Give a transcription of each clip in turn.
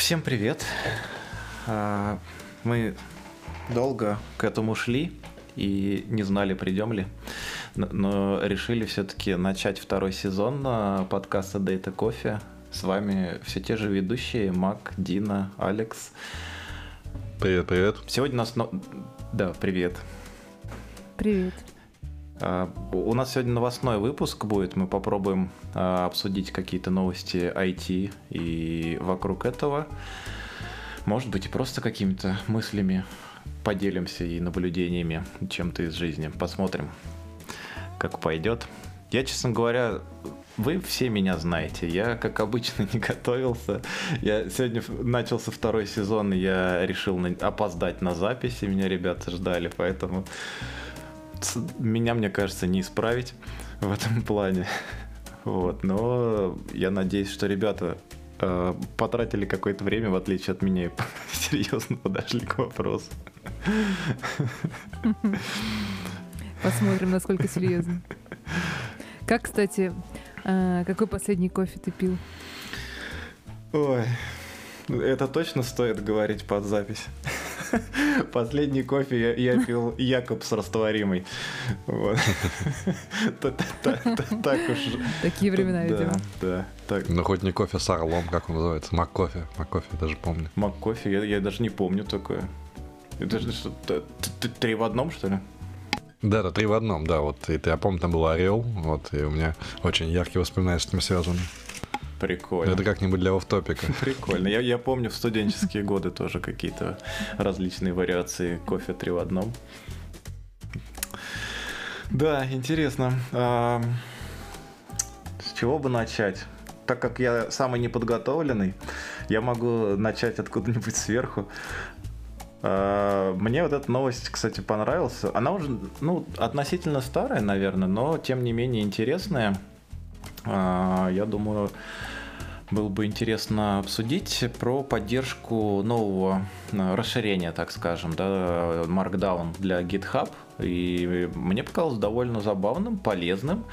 Всем привет. А, мы долго к этому шли и не знали, придем ли, но решили все-таки начать второй сезон подкаста Data Coffee. С вами все те же ведущие Мак, Дина, Алекс. Привет, привет. Сегодня у нас... Да, привет. Привет. А, у нас сегодня новостной выпуск будет. Мы попробуем а, обсудить какие-то новости IT и вокруг этого. Может быть, и просто какими-то мыслями поделимся и наблюдениями чем-то из жизни. Посмотрим, как пойдет. Я, честно говоря, вы все меня знаете. Я, как обычно, не готовился. Я сегодня начался второй сезон, и я решил опоздать на записи. Меня ребята ждали, поэтому меня, мне кажется, не исправить в этом плане. Вот, но я надеюсь, что ребята э, потратили какое-то время, в отличие от меня, и серьезно подошли к вопросу. Посмотрим, насколько серьезно. Как, кстати, э, какой последний кофе ты пил? Ой, это точно стоит говорить под запись. Последний кофе я, я пил Якобс растворимый. Вот. Так уж. Такие времена, видимо. Да, да. Ну хоть не кофе с орлом, как он называется, мак кофе. Мак кофе, даже помню. Мак кофе, я, я даже не помню такое. Это что, три в одном, что ли? Да, да, три в одном, да, вот. И я помню, там был орел, вот, и у меня очень яркие воспоминания с этим связаны. Прикольно. Это как-нибудь для офтопика. Прикольно. Я, я помню в студенческие годы тоже какие-то различные вариации кофе три в одном. Да, интересно. А, с чего бы начать? Так как я самый неподготовленный, я могу начать откуда-нибудь сверху. А, мне вот эта новость, кстати, понравилась. Она уже, ну, относительно старая, наверное, но тем не менее интересная. А, я думаю, было бы интересно обсудить про поддержку нового э, расширения, так скажем, да, Markdown для GitHub. И мне показалось довольно забавным, полезным.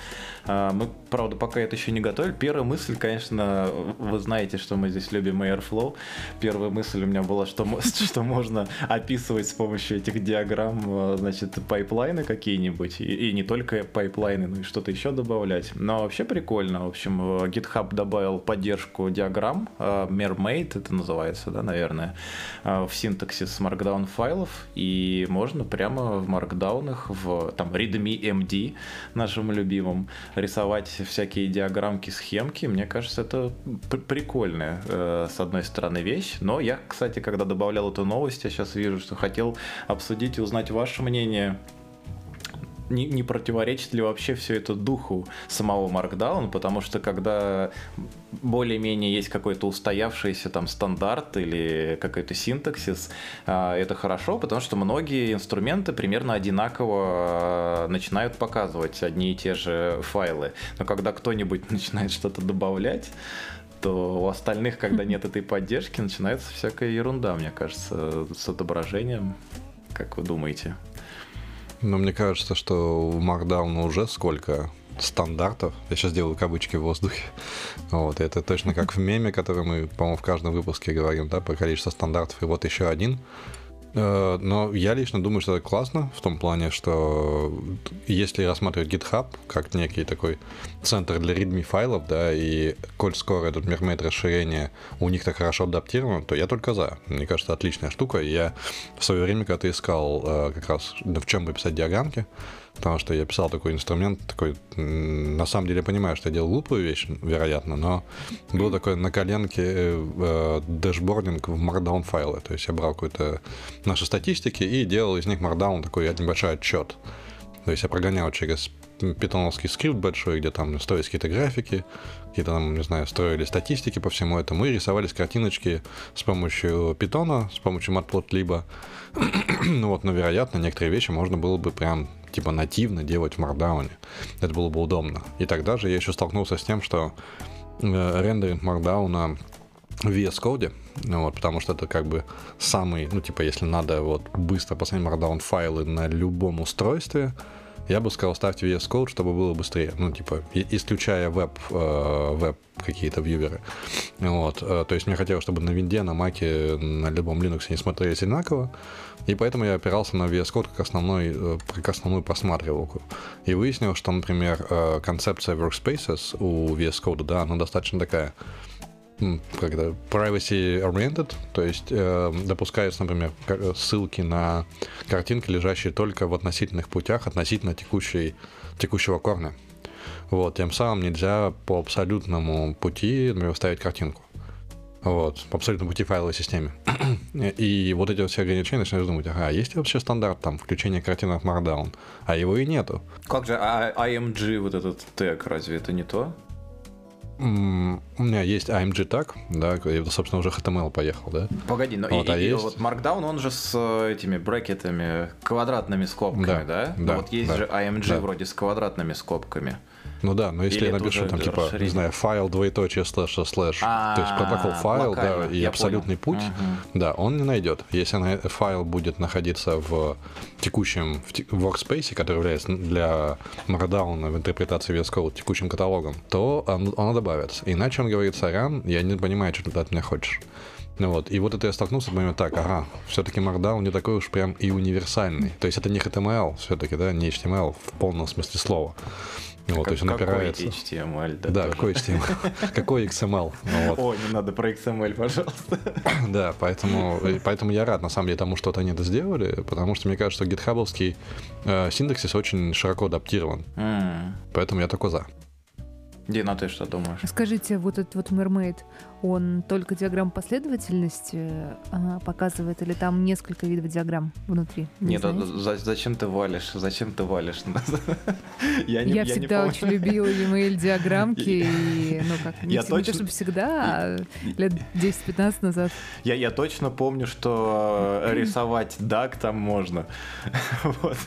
А, мы, правда, пока это еще не готовили. Первая мысль, конечно, вы знаете, что мы здесь любим Airflow. Первая мысль у меня была, что, что можно описывать с помощью этих диаграмм, а, значит, пайплайны какие-нибудь. И, и не только пайплайны, но и что-то еще добавлять. Но вообще прикольно. В общем, GitHub добавил поддержку диаграмм. А, Mermaid это называется, да, наверное, в синтаксис Markdown файлов. И можно прямо в Markdown в там readme MD нашим любимым рисовать всякие диаграммки, схемки, мне кажется, это прикольная, э, с одной стороны, вещь. Но я, кстати, когда добавлял эту новость, я сейчас вижу, что хотел обсудить и узнать ваше мнение не, не противоречит ли вообще все это духу самого Markdown, потому что когда более-менее есть какой-то устоявшийся там стандарт или какой-то синтаксис, а, это хорошо, потому что многие инструменты примерно одинаково а, начинают показывать одни и те же файлы. Но когда кто-нибудь начинает что-то добавлять, то у остальных, когда нет этой поддержки, начинается всякая ерунда, мне кажется, с отображением. Как вы думаете? Но мне кажется, что у Markdown уже сколько стандартов. Я сейчас делаю кавычки в воздухе. Вот, это точно как в меме, который мы, по-моему, в каждом выпуске говорим, да, про количество стандартов. И вот еще один. Э, но я лично думаю, что это классно в том плане, что если рассматривать GitHub как некий такой центр для readme файлов, да, и коль скоро этот Mermaid расширение у них так хорошо адаптировано, то я только за. Мне кажется, отличная штука. Я в свое время, когда ты искал э, как раз в чем бы писать диаграммки, потому что я писал такой инструмент, такой, на самом деле понимаю, что я делал глупую вещь, вероятно, но был такой на коленке э, dashboarding в Markdown файлы, то есть я брал какую-то наши статистики и делал из них Markdown такой небольшой отчет. То есть я прогонял через питоновский скрипт большой, где там строились какие-то графики, какие-то там, не знаю, строили статистики по всему этому и рисовались картиночки с помощью питона, с помощью matplotlib. ну вот, но, вероятно, некоторые вещи можно было бы прям типа нативно делать в Markdown. Это было бы удобно. И тогда же я еще столкнулся с тем, что э, рендеринг Markdown в VS Code, ну, вот, потому что это как бы самый, ну, типа, если надо вот быстро посмотреть Markdown файлы на любом устройстве, я бы сказал, ставьте VS Code, чтобы было быстрее. Ну, типа, исключая веб, э, веб какие-то вьюверы. Вот. Э, то есть мне хотелось, чтобы на винде, на маке, на любом Linux не смотрелись одинаково. И поэтому я опирался на VS Code как, основной, э, как основную просматривалку. И выяснил, что, например, концепция workspaces у VS Code, да, она достаточно такая когда privacy oriented, то есть э, допускаются, например, ссылки на картинки, лежащие только в относительных путях относительно текущей, текущего корня. Вот, тем самым нельзя по абсолютному пути, например, ставить картинку. Вот, по абсолютному пути файловой системе. и вот эти все ограничения начинаешь думать, ага, есть ли вообще стандарт там включения картинок Markdown? А его и нету. Как же а, IMG, вот этот тег, разве это не то? У меня есть AMG так, да, и, собственно, уже HTML поехал, да? Погоди, но вот, и, а и, есть... вот Markdown, он же с э, этими брекетами, квадратными скобками, да? Да, да вот есть да, же AMG да. вроде с квадратными скобками. Ну да, но если Или я напишу там типа, не знаю, файл двоеточие слэш слэш, то есть протокол файл, да, и абсолютный путь, да, он не найдет. Если файл будет находиться в текущем в workspace, который является для Markdown в интерпретации VS Code текущим каталогом, то он, он добавится. Иначе он говорит, сорян, я не понимаю, что ты от меня хочешь. Ну вот, и вот это я столкнулся, думаю, так, ага, все-таки Markdown не такой уж прям и универсальный. То есть это не HTML все-таки, да, не HTML в полном смысле слова. Вот, то есть он опирается. Какой HTML, да? Да, тоже. какой HTML, какой XML. Вот. О, не надо про XML, пожалуйста. Да, поэтому, поэтому я рад, на самом деле, тому, что они это сделали, потому что мне кажется, что гитхабовский э, синтаксис очень широко адаптирован. Mm. Поэтому я только за. Дина, ты что думаешь? Скажите, вот этот вот Mermaid, он только диаграмм последовательности а, показывает, или там несколько видов диаграмм внутри? Не Нет, а за, зачем ты валишь? Зачем ты валишь? я, не, я, я всегда не очень любила email диаграммки, и, ну как, не, я не точно... то, чтобы всегда, а лет 10-15 назад. Я, я точно помню, что рисовать DAG там можно. вот.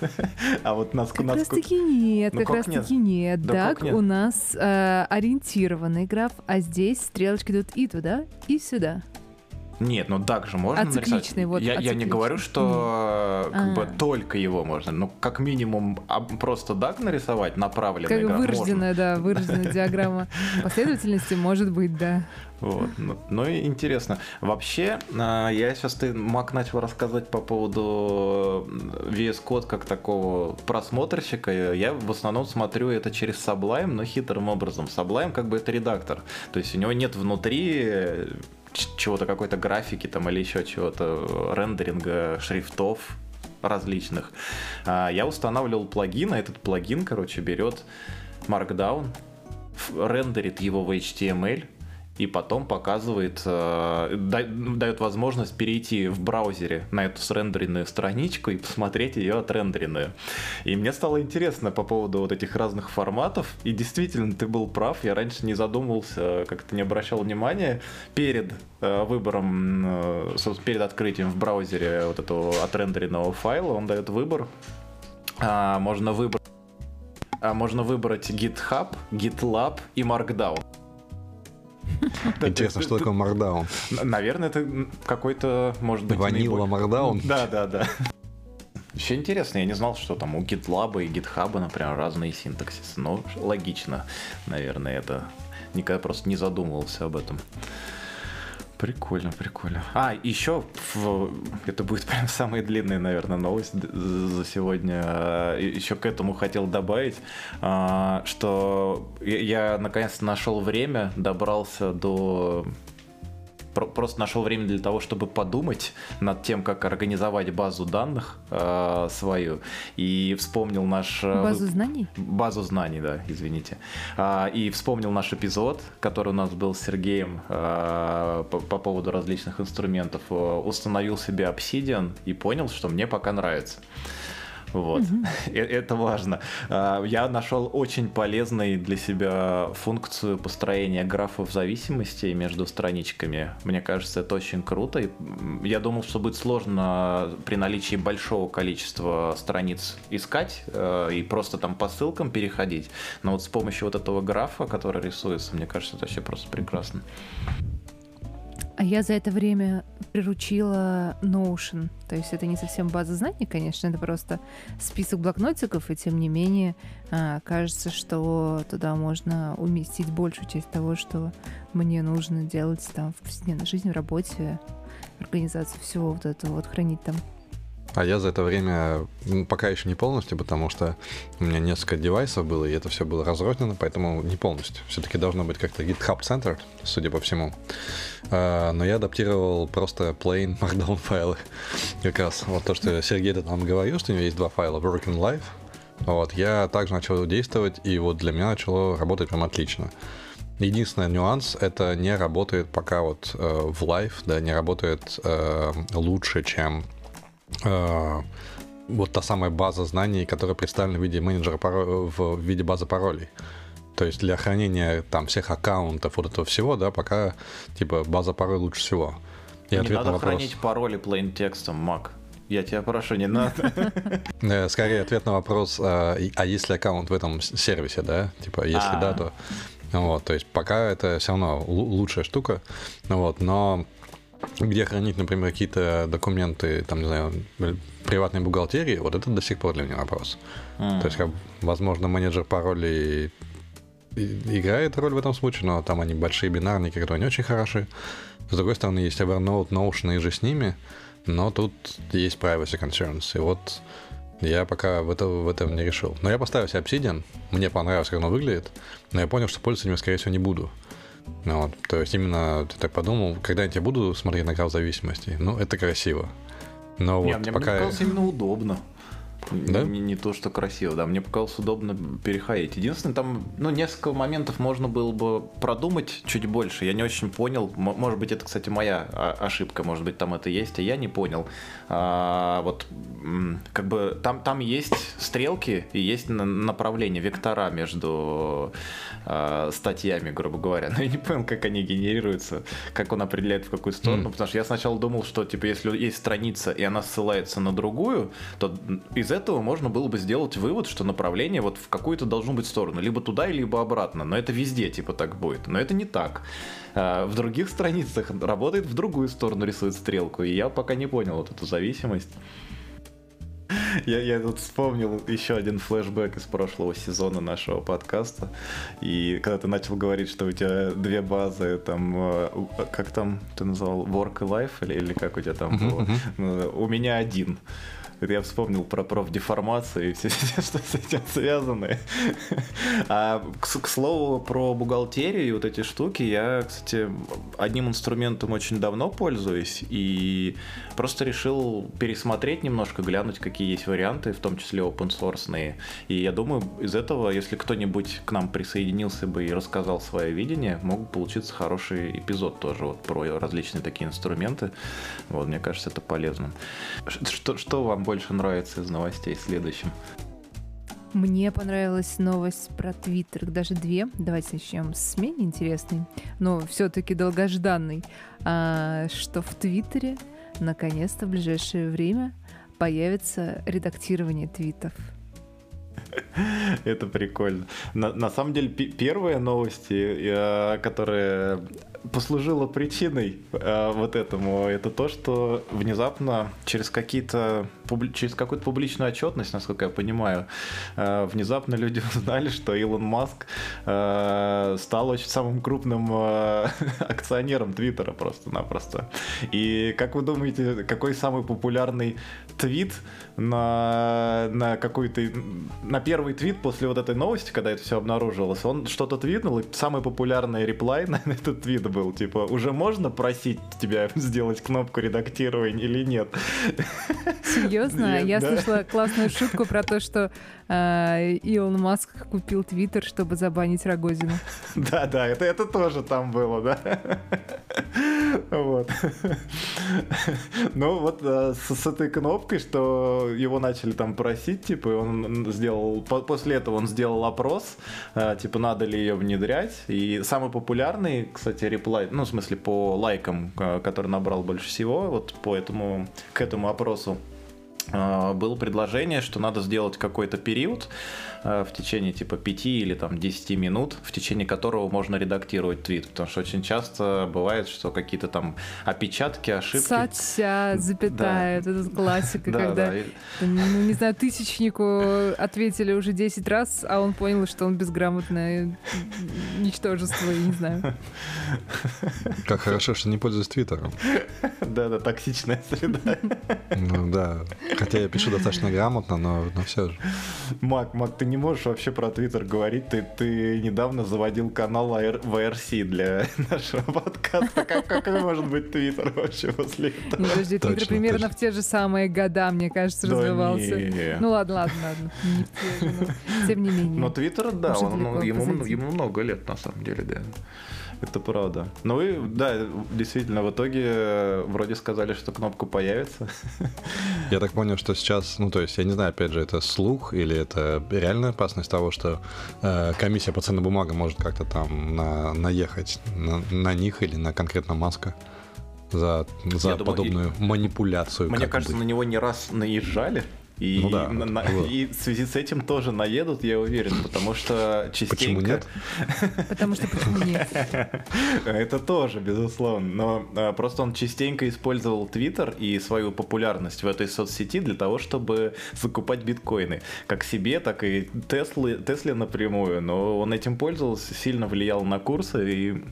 А вот нас... Как раз таки нет, ну, как раз таки нет. DAG у нас э, ориентированный граф, а здесь стрелочки идут и туда, и сюда. Нет, ну так же можно нарисовать. Вот, я, я не говорю, что mm. как а. бы только его можно. Ну, как минимум, а, просто дак нарисовать направленный Как граф вырожденная, можно. да, вырожденная диаграмма последовательности может быть, да. Вот. Ну, ну и интересно. Вообще, а, я сейчас ты Мак начал рассказывать по поводу VS Code как такого просмотрщика. Я в основном смотрю это через Sublime, но хитрым образом. Sublime как бы это редактор. То есть у него нет внутри чего-то, какой-то графики там или еще чего-то, рендеринга шрифтов различных. А, я устанавливал плагин, а этот плагин, короче, берет Markdown, рендерит его в HTML, и потом показывает, э, дает возможность перейти в браузере на эту срендеренную страничку и посмотреть ее отрендеренную. И мне стало интересно по поводу вот этих разных форматов, и действительно, ты был прав, я раньше не задумывался, как-то не обращал внимания перед э, выбором, э, перед открытием в браузере вот этого отрендеренного файла, он дает выбор, а, можно выбрать а, можно выбрать GitHub, GitLab и Markdown. Интересно, что такое Markdown? Наверное, это какой-то, может быть... Ванила Markdown? Да, да, да. Еще интересно, я не знал, что там у GitLab и GitHub, например, разные синтаксисы. Но логично, наверное, это. Никогда просто не задумывался об этом. Прикольно, прикольно. А, еще в... это будет прям самая длинная, наверное, новость за сегодня. Еще к этому хотел добавить, а, что я наконец-то нашел время, добрался до просто нашел время для того, чтобы подумать над тем, как организовать базу данных э, свою. И вспомнил наш... Э, базу знаний? Базу знаний, да, извините. Э, и вспомнил наш эпизод, который у нас был с Сергеем э, по, по поводу различных инструментов. Э, установил себе Obsidian и понял, что мне пока нравится. Вот. Угу. Это важно. А, я нашел очень полезной для себя функцию построения графов зависимости между страничками. Мне кажется, это очень круто. Я думал, что будет сложно при наличии большого количества страниц искать э, и просто там по ссылкам переходить. Но вот с помощью вот этого графа, который рисуется, мне кажется, это вообще просто прекрасно. А я за это время приручила Notion. То есть это не совсем база знаний, конечно, это просто список блокнотиков, и тем не менее а, кажется, что туда можно уместить большую часть того, что мне нужно делать там в повседневной жизни, в работе, организацию всего вот этого вот хранить там. А я за это время, пока еще не полностью, потому что у меня несколько девайсов было, и это все было разрознено, поэтому не полностью. Все-таки должно быть как-то GitHub Center, судя по всему. А, но я адаптировал просто plain Markdown файлы. Как раз вот то, что Сергей там говорил, что у него есть два файла Work Life. Вот, я также начал действовать, и вот для меня начало работать прям отлично. Единственный нюанс — это не работает пока вот э, в Live, да, не работает э, лучше, чем вот та самая база знаний, которая представлена в виде менеджера пароль, в виде базы паролей. То есть для хранения там всех аккаунтов, вот этого всего, да, пока типа база паролей лучше всего. И не надо вопрос... хранить пароли plain текстом, Мак. Я тебя прошу, не надо. Э, скорее ответ на вопрос, а, а есть ли аккаунт в этом сервисе, да? Типа, если да, то... Вот, то есть пока это все равно лучшая штука, вот, но где хранить, например, какие-то документы, там, не знаю, приватной бухгалтерии, вот это до сих пор для меня вопрос. Mm. То есть, как, возможно, менеджер паролей играет роль в этом случае, но там они большие бинарники, которые не очень хороши. С другой стороны, есть Evernote, Notion и же с ними, но тут есть privacy concerns. И вот я пока в, это, в этом не решил. Но я поставил себе Obsidian, мне понравилось, как оно выглядит, но я понял, что пользоваться им, скорее всего, не буду. Вот, то есть именно ты так подумал, когда я тебя буду смотреть на граф зависимости, ну, это красиво. Но не, вот мне пока... показалось именно удобно. Да? Не, не то, что красиво, да. Мне показалось удобно переходить. Единственное, там, ну, несколько моментов можно было бы продумать чуть больше. Я не очень понял. Может быть, это, кстати, моя ошибка. Может быть, там это есть, а я не понял. А, вот, как бы, там, там есть стрелки и есть направление, вектора между а, статьями, грубо говоря. Но я не понял, как они генерируются, как он определяет в какую сторону. Mm. Потому что я сначала думал, что, типа, если есть страница, и она ссылается на другую, то из этого можно было бы сделать вывод, что направление вот в какую-то должно быть сторону, либо туда, либо обратно, но это везде типа так будет, но это не так. А, в других страницах работает в другую сторону, рисует стрелку, и я пока не понял вот эту зависимость. Я, я тут вспомнил еще один флешбэк из прошлого сезона нашего подкаста. И когда ты начал говорить, что у тебя две базы, там, э, как там ты назвал, work и life, или, или как у тебя там было? Ну, у меня один. Это я вспомнил про профдеформацию и все, все что с этим связаны. А к, к слову про бухгалтерию и вот эти штуки, я, кстати, одним инструментом очень давно пользуюсь и просто решил пересмотреть немножко, глянуть, какие есть варианты, в том числе open source. И я думаю, из этого, если кто-нибудь к нам присоединился бы и рассказал свое видение, мог бы получиться хороший эпизод тоже вот про различные такие инструменты. Вот, мне кажется, это полезно. Что, что вам больше нравится из новостей следующим? Мне понравилась новость про Твиттер, даже две. Давайте начнем с менее интересной, но все-таки долгожданной, а, что в Твиттере наконец-то в ближайшее время появится редактирование твитов. Это прикольно. На, самом деле, первые новости, э, которые послужило причиной э, вот этому, это то, что внезапно через какие-то через какую-то публичную отчетность, насколько я понимаю, э, внезапно люди узнали, что Илон Маск э, стал очень самым крупным э, акционером Твиттера просто-напросто. И как вы думаете, какой самый популярный твит на, на какой-то на первый твит после вот этой новости, когда это все обнаружилось, он что-то твитнул, и самый популярный реплай на этот твит был, типа, уже можно просить тебя сделать кнопку редактирования или нет? Серьезно? Нет, Я слышала классную шутку про то, что э, Илон Маск купил Твиттер, чтобы забанить Рогозину. Да, да, это, это тоже там было, да. Вот. Ну вот э, с, с этой кнопкой, что его начали там просить, типа, он сделал, после этого он сделал опрос, э, типа, надо ли ее внедрять, и самый популярный, кстати, реплай, ну, в смысле, по лайкам, который набрал больше всего, вот по этому, к этому опросу, было предложение, что надо сделать какой-то период в течение типа 5 или там 10 минут, в течение которого можно редактировать твит, потому что очень часто бывает, что какие-то там опечатки, ошибки. Сатся, запятая, да. это классика, Да, когда, да, ну, не знаю, тысячнику ответили уже 10 раз, а он понял, что он безграмотное ничтожество, я не знаю. Как хорошо, что не пользуюсь Твиттером. Да, да, токсичная среда. Ну да. Хотя я пишу достаточно грамотно, но, но все же. Мак, Мак, ты не можешь вообще про Твиттер говорить. Ты, ты недавно заводил канал VRC для нашего подкаста. Как, какой может быть Твиттер вообще после этого? Не, подожди, Твиттер примерно точно. в те же самые года, мне кажется, Да развивался. не. Ну ладно, ладно, ладно. Не в те же, но тем не менее. Но Твиттер, да, он, ну, ему, ему много лет, на самом деле, да. Это правда. Ну и, да, действительно, в итоге э, вроде сказали, что кнопка появится. Я так понял, что сейчас, ну то есть, я не знаю, опять же, это слух или это реальная опасность того, что э, комиссия по ценным бумагам может как-то там на- наехать на, на них или на конкретно Маска за, за Я думаю, подобную манипуляцию. Мне кажется, быть. на него не раз наезжали. И, Ну да, на- на- и в связи с этим тоже наедут, я уверен, потому что частенько... Почему нет? Потому что почему нет? Это тоже, безусловно. Но а, просто он частенько использовал Твиттер и свою популярность в этой соцсети для того, чтобы закупать биткоины. Как себе, так и Теслы, Тесле напрямую. Но он этим пользовался, сильно влиял на курсы и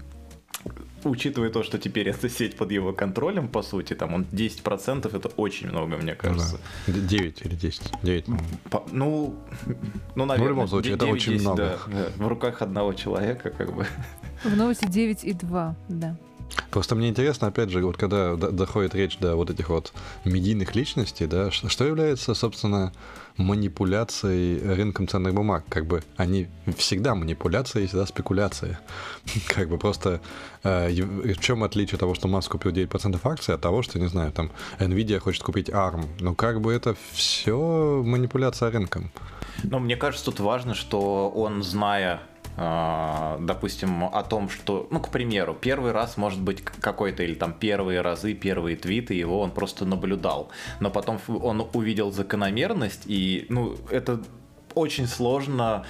учитывая то, что теперь эта сеть под его контролем, по сути, там он 10% это очень много, мне Ну кажется. да. Д- 9 или 10. 9, по-моему. По- ну, ну, наверное, любом случае, это 9-10, очень много. да, да. в руках одного человека, как бы. В новости 9 и 2, да. Просто мне интересно, опять же, вот когда доходит речь до вот этих вот медийных личностей, да, что является, собственно, манипуляцией рынком ценных бумаг? Как бы они всегда манипуляция и всегда спекуляция. Как бы просто э, ев- в чем отличие того, что Маск купил 9% акций, от того, что, не знаю, там, Nvidia хочет купить ARM? Ну, как бы это все манипуляция рынком. Но мне кажется, тут важно, что он, зная, допустим, о том, что, ну, к примеру, первый раз может быть какой-то, или там первые разы, первые твиты его он просто наблюдал, но потом он увидел закономерность, и, ну, это очень сложно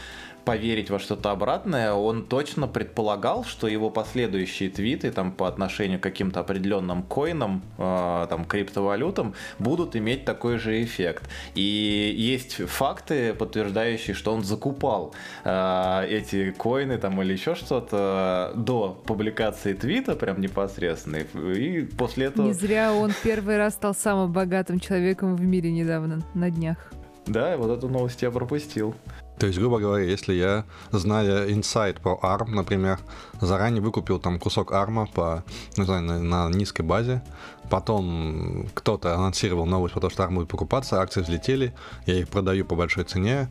поверить во что-то обратное, он точно предполагал, что его последующие твиты там по отношению к каким-то определенным коинам, э, там криптовалютам будут иметь такой же эффект. И есть факты, подтверждающие, что он закупал э, эти коины там или еще что-то до публикации твита прям непосредственно. И после этого... Не зря он первый раз стал самым богатым человеком в мире недавно, на днях. Да, вот эту новость я пропустил. То есть, грубо говоря, если я, зная инсайт по ARM, например, заранее выкупил там кусок ARM по, не знаю, на, на низкой базе, потом кто-то анонсировал новость про то, что ARM будет покупаться, акции взлетели, я их продаю по большой цене,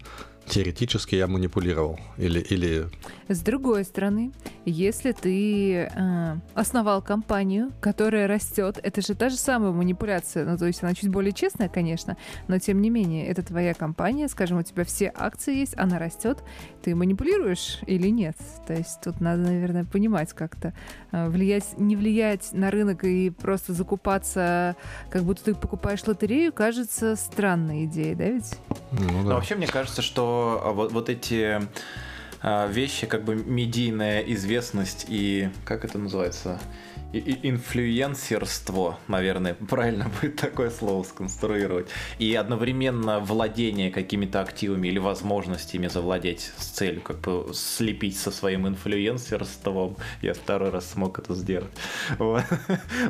теоретически я манипулировал. Или, или С другой стороны, если ты э, основал компанию, которая растет, это же та же самая манипуляция. Ну, то есть она чуть более честная, конечно, но тем не менее, это твоя компания, скажем, у тебя все акции есть, она растет, ты манипулируешь или нет? То есть тут надо, наверное, понимать как-то, э, влиять, не влиять на рынок и просто закупаться, как будто ты покупаешь лотерею, кажется странной идеей, да ведь? ну, Но да. вообще, мне кажется, что а, вот, вот эти а, вещи, как бы медийная известность и, как это называется, и- инфлюенсерство, наверное, правильно будет такое слово сконструировать, и одновременно владение какими-то активами или возможностями завладеть с целью как бы слепить со своим инфлюенсерством. Я второй раз смог это сделать. Вот.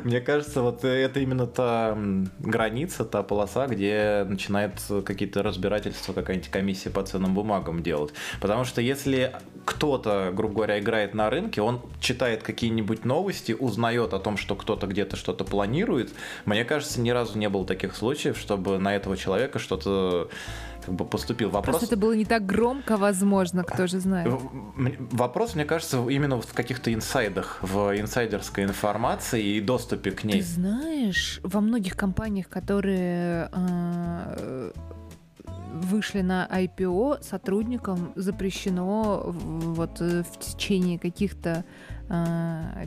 Мне кажется, вот это именно та граница, та полоса, где начинает какие-то разбирательства какая-нибудь комиссия по ценным бумагам делать. Потому что если кто-то, грубо говоря, играет на рынке, он читает какие-нибудь новости, узнает о том, что кто-то где-то что-то планирует, мне кажется, ни разу не было таких случаев, чтобы на этого человека что-то как бы поступил. Вопрос... Просто это было не так громко, возможно, кто же знает. Вопрос, мне кажется, именно в каких-то инсайдах, в инсайдерской информации и доступе к Ты ней. знаешь, во многих компаниях, которые э, вышли на IPO, сотрудникам запрещено вот э, в течение каких-то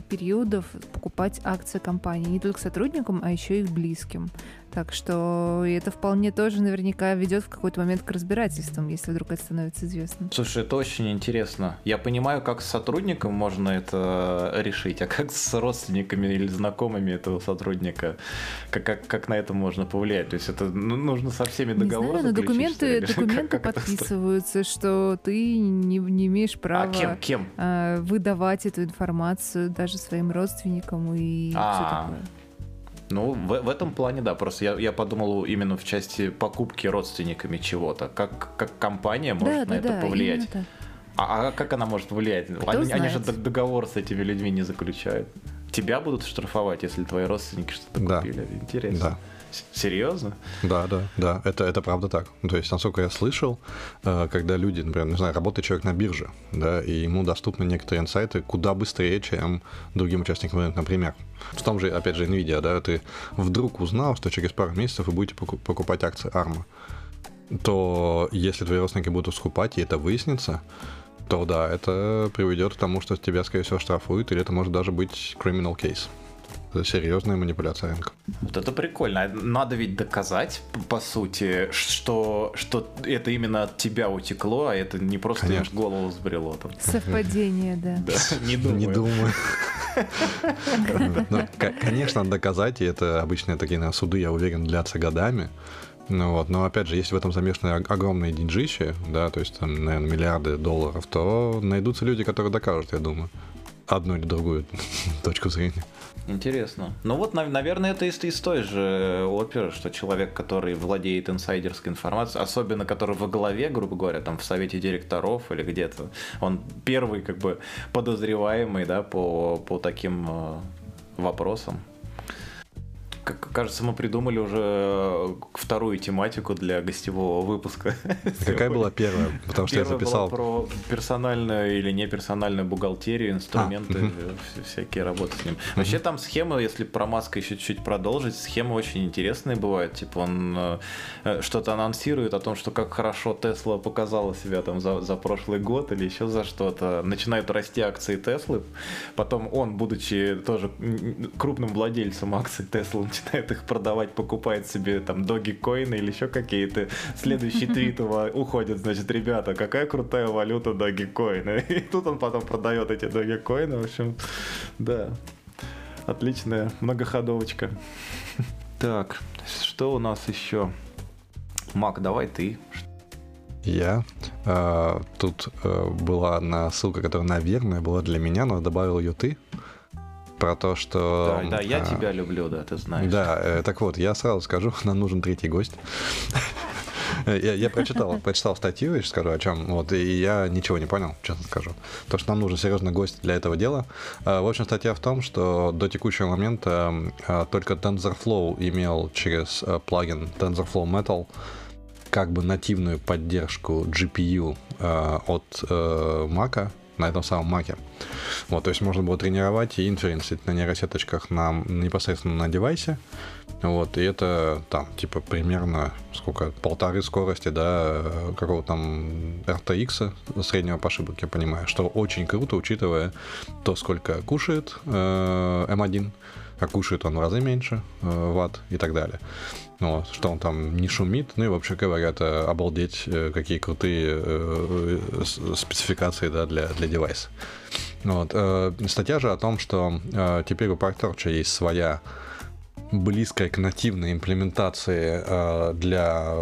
периодов покупать акции компании не только сотрудникам, а еще и близким. Так что это вполне тоже наверняка ведет в какой-то момент к разбирательствам, если вдруг это становится известно. Слушай, это очень интересно. Я понимаю, как с сотрудником можно это решить, а как с родственниками или знакомыми этого сотрудника, как, как, как на это можно повлиять? То есть это ну, нужно со всеми договоры Не знаю, но документы, документы как, как подписываются, что ты не, не имеешь права а кем, кем? А, выдавать эту информацию даже своим родственникам и а, все такое. Ну, в, в этом плане, да. Просто я, я подумал именно в части покупки родственниками чего-то. Как, как компания может да, на да, это да, повлиять. А, а как она может влиять? они, они же договор с этими людьми не заключают. Тебя будут штрафовать, если твои родственники что-то да. купили. Интересно. Да. Серьезно? Да, да, да, это, это правда так. То есть, насколько я слышал, э, когда люди, например, не знаю, работает человек на бирже, да, и ему доступны некоторые инсайты куда быстрее, чем другим участникам рынка, например. В том же, опять же, NVIDIA, да, ты вдруг узнал, что через пару месяцев вы будете покупать акции ARM, то если твои родственники будут скупать, и это выяснится, то да, это приведет к тому, что тебя, скорее всего, штрафуют, или это может даже быть criminal case серьезная манипуляция рынка. Вот это прикольно. Надо ведь доказать, по сути, что, что это именно от тебя утекло, а это не просто Конечно. голову сбрело. Там. Совпадение, да. да. Не думаю. Не думаю. Конечно, доказать, и это обычно такие суды, я уверен, длятся годами. Ну вот, но опять же, если в этом замешаны огромные деньжища, да, то есть там, наверное, миллиарды долларов, то найдутся люди, которые докажут, я думаю, одну или другую точку зрения. Интересно. Ну вот, наверное, это из, из той же оперы, что человек, который владеет инсайдерской информацией, особенно который во главе, грубо говоря, там в совете директоров или где-то, он первый как бы подозреваемый, да, по, по таким э, вопросам как кажется, мы придумали уже э, вторую тематику для гостевого выпуска. Какая была первая? Потому что первая я записал. Была про персональную или неперсональную бухгалтерию, инструменты, а, угу. всякие работы с ним. Вообще там схема, если про Маска еще чуть-чуть продолжить, схема очень интересная бывает. Типа он э, что-то анонсирует о том, что как хорошо Тесла показала себя там за, за прошлый год или еще за что-то. Начинают расти акции Теслы. Потом он, будучи тоже крупным владельцем акций Теслы, начинает их продавать, покупает себе там доги коины или еще какие-то. Следующий твит его уходит, значит, ребята, какая крутая валюта доги коины. И тут он потом продает эти доги коины. В общем, да. Отличная многоходовочка. Так, что у нас еще? Мак, давай ты. Я. А, тут а, была одна ссылка, которая, наверное, была для меня, но добавил ее ты про то, что... Да, да я а, тебя люблю, да, ты знаешь. Да, э, так вот, я сразу скажу, нам нужен третий гость. Я, я прочитал, прочитал статью, и скажу о чем. Вот, и я ничего не понял, честно скажу. То, что нам нужен серьезный гость для этого дела. А, в общем, статья в том, что до текущего момента а, только TensorFlow имел через а, плагин TensorFlow Metal как бы нативную поддержку GPU от Mac, на этом самом маке. Вот, то есть можно было тренировать и инференсить на нейросеточках на, непосредственно на девайсе. Вот, и это там, типа, примерно сколько, полторы скорости, да, какого там RTX среднего по ошибок, я понимаю, что очень круто, учитывая то, сколько кушает э, M1, а кушает он в разы меньше э, ватт и так далее. Ну, вот, что он там не шумит. Ну и вообще говоря, это обалдеть, э, какие крутые э, спецификации да, для, для девайса. Вот. Э, статья же о том, что теперь у PyTorch есть своя близкая к нативной имплементации для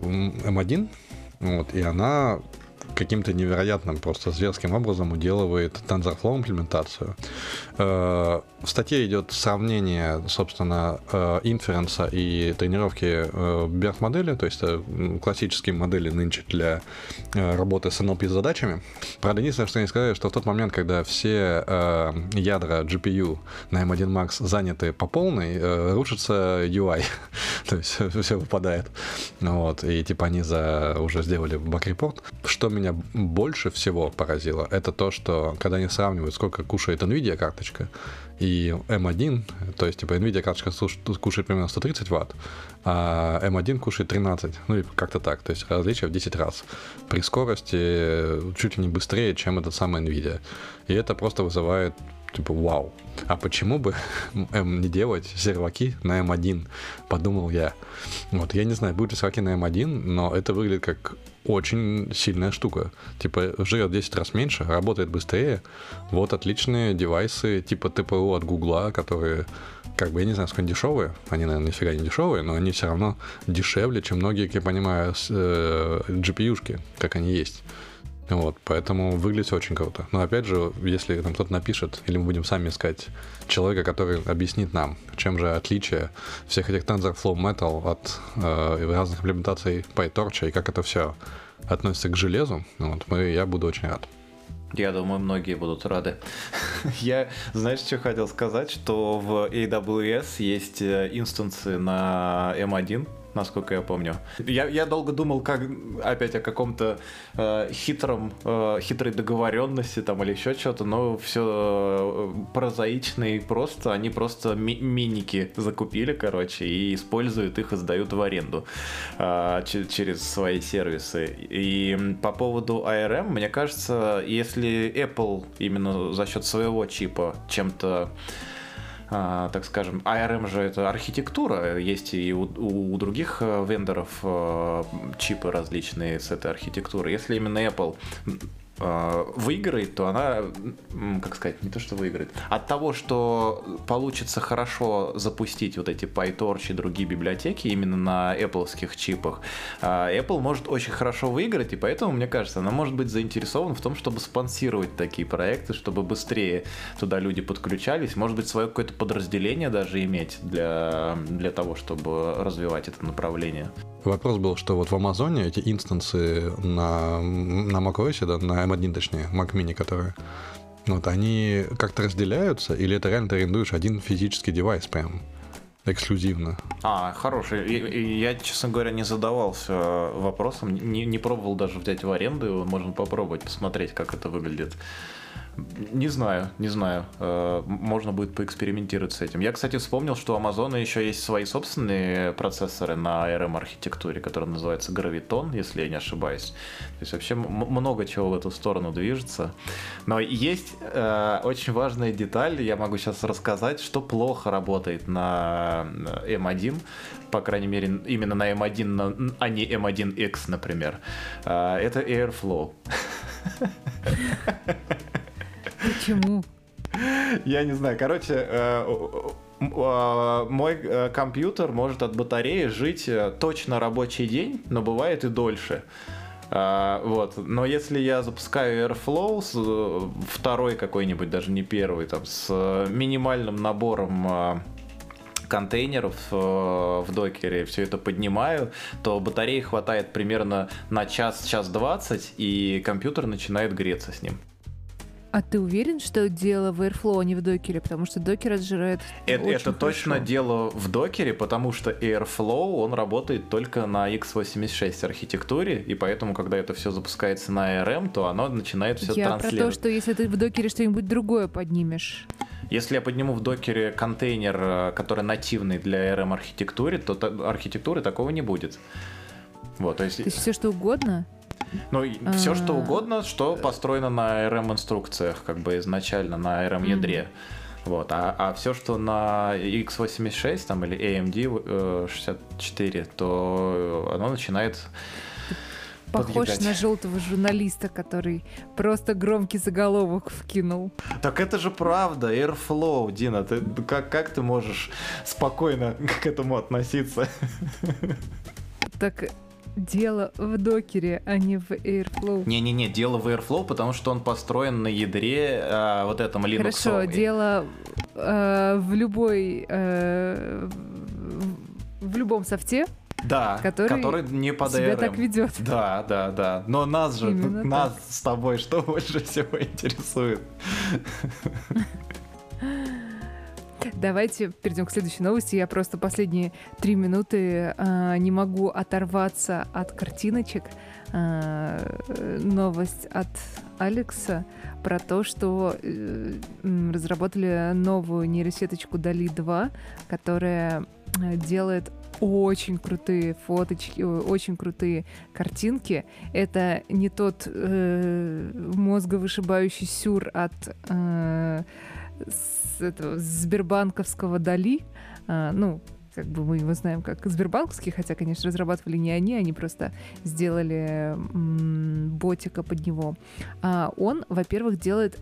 M1, вот, и она каким-то невероятным, просто зверским образом уделывает TensorFlow имплементацию. Э, в статье идет сравнение, собственно, э, инференса и тренировки BERT модели, то есть классические модели нынче для э, работы с NLP задачами. Правда, единственное, что они сказали, что в тот момент, когда все ядра GPU на M1 Max заняты по полной, рушится UI, то есть все выпадает. Вот, и типа они за, уже сделали баг-репорт. Что меня меня больше всего поразило, это то, что когда они сравнивают, сколько кушает NVIDIA карточка и M1, то есть типа NVIDIA карточка кушает примерно 130 ватт, а M1 кушает 13, ну или как-то так, то есть различие в 10 раз. При скорости чуть ли не быстрее, чем этот самый NVIDIA. И это просто вызывает типа, вау, а почему бы М не делать серваки на М1, подумал я. Вот, я не знаю, будет ли серваки на М1, но это выглядит как очень сильная штука. Типа, жрет 10 раз меньше, работает быстрее. Вот отличные девайсы типа ТПУ от Гугла, которые как бы, я не знаю, сколько дешевые, они, наверное, нифига не дешевые, но они все равно дешевле, чем многие, как я понимаю, э, GPU-шки, как они есть. Вот, поэтому выглядит очень круто. Но опять же, если там кто-то напишет, или мы будем сами искать человека, который объяснит нам, чем же отличие всех этих TensorFlow Metal от э, разных имплементаций PyTorch и как это все относится к железу, вот, мы, я буду очень рад. Я думаю, многие будут рады. Я, знаешь, что хотел сказать, что в AWS есть э, инстансы на M1, насколько я помню. Я, я долго думал, как опять о каком-то э, хитром, э, хитрой договоренности там или еще что-то, но все э, прозаично и просто. Они просто ми миники закупили, короче, и используют их и сдают в аренду э, через свои сервисы. И по поводу ARM, мне кажется, если Apple именно за счет своего чипа чем-то а, так скажем, ARM же это архитектура, есть и у, у других э, вендоров э, чипы различные с этой архитектурой. Если именно Apple выиграет, то она, как сказать, не то что выиграет, от того, что получится хорошо запустить вот эти PyTorch и другие библиотеки именно на Apple чипах, э, Apple может очень хорошо выиграть, и поэтому, мне кажется, она может быть заинтересована в том, чтобы спонсировать такие проекты, чтобы быстрее туда люди подключались, может быть, свое какое-то подразделение даже иметь для, для того, чтобы развивать это направление. Вопрос был, что вот в Амазоне эти инстансы на, на macOS, да, на M1 точнее, Mac Mini, которые, вот они как-то разделяются, или это реально ты арендуешь один физический девайс прям? эксклюзивно. А, хороший. Я, честно говоря, не задавался вопросом, не, не пробовал даже взять в аренду, можно попробовать, посмотреть, как это выглядит. Не знаю, не знаю. Э, можно будет поэкспериментировать с этим. Я, кстати, вспомнил, что у Amazon еще есть свои собственные процессоры на ARM архитектуре, которые называются Graviton, если я не ошибаюсь. То есть вообще много чего в эту сторону движется. Но есть э, очень важная деталь, я могу сейчас рассказать, что плохо работает на M1, по крайней мере, именно на M1, а не M1X, например. Э, это Airflow. Почему? Я не знаю. Короче, э, э, мой э, компьютер может от батареи жить точно рабочий день, но бывает и дольше. Вот. Но если я запускаю Airflow, второй какой-нибудь, даже не первый, там, с минимальным набором контейнеров в докере, все это поднимаю, то батареи хватает примерно на час, час двадцать, и компьютер начинает греться с ним. А ты уверен, что дело в Airflow, а не в докере? Потому что докер отжирает Это, это точно дело в докере, потому что Airflow, он работает только на x86 архитектуре, и поэтому, когда это все запускается на ARM, то оно начинает все я транслировать. Я про то, что если ты в докере что-нибудь другое поднимешь. Если я подниму в докере контейнер, э, который нативный для ARM архитектуры, то архитектуры такого не будет. Вот, то есть... То есть все что угодно? Ну, все что а. угодно, что построено на ARM-инструкциях, как бы изначально на ARM-ядре. Вот. А, а все, что на x86 там, или AMD 64, э, то оно начинает Похож подъедать. на желтого журналиста, который просто громкий заголовок вкинул. Так это же правда, Airflow, Дина, ты как, как ты можешь спокойно к этому относиться? Так дело в докере, а не в Airflow. Не-не-не, дело в Airflow, потому что он построен на ядре э, вот этом Linux. Хорошо, дело э, в любой э, в любом софте, да, который, который не под себя так ведет. Да, да, да. Но нас же, Именно нас так. с тобой что больше всего интересует? Давайте перейдем к следующей новости. Я просто последние три минуты э, не могу оторваться от картиночек. Э, новость от Алекса про то, что э, разработали новую нейросеточку Dali 2, которая э, делает очень крутые фоточки, очень крутые картинки. Это не тот э, мозговышибающий сюр от э, этого Сбербанковского Дали. Э, ну, как бы мы его знаем как Сбербанковский, хотя, конечно, разрабатывали не они, они просто сделали м- ботика под него. А он, во-первых, делает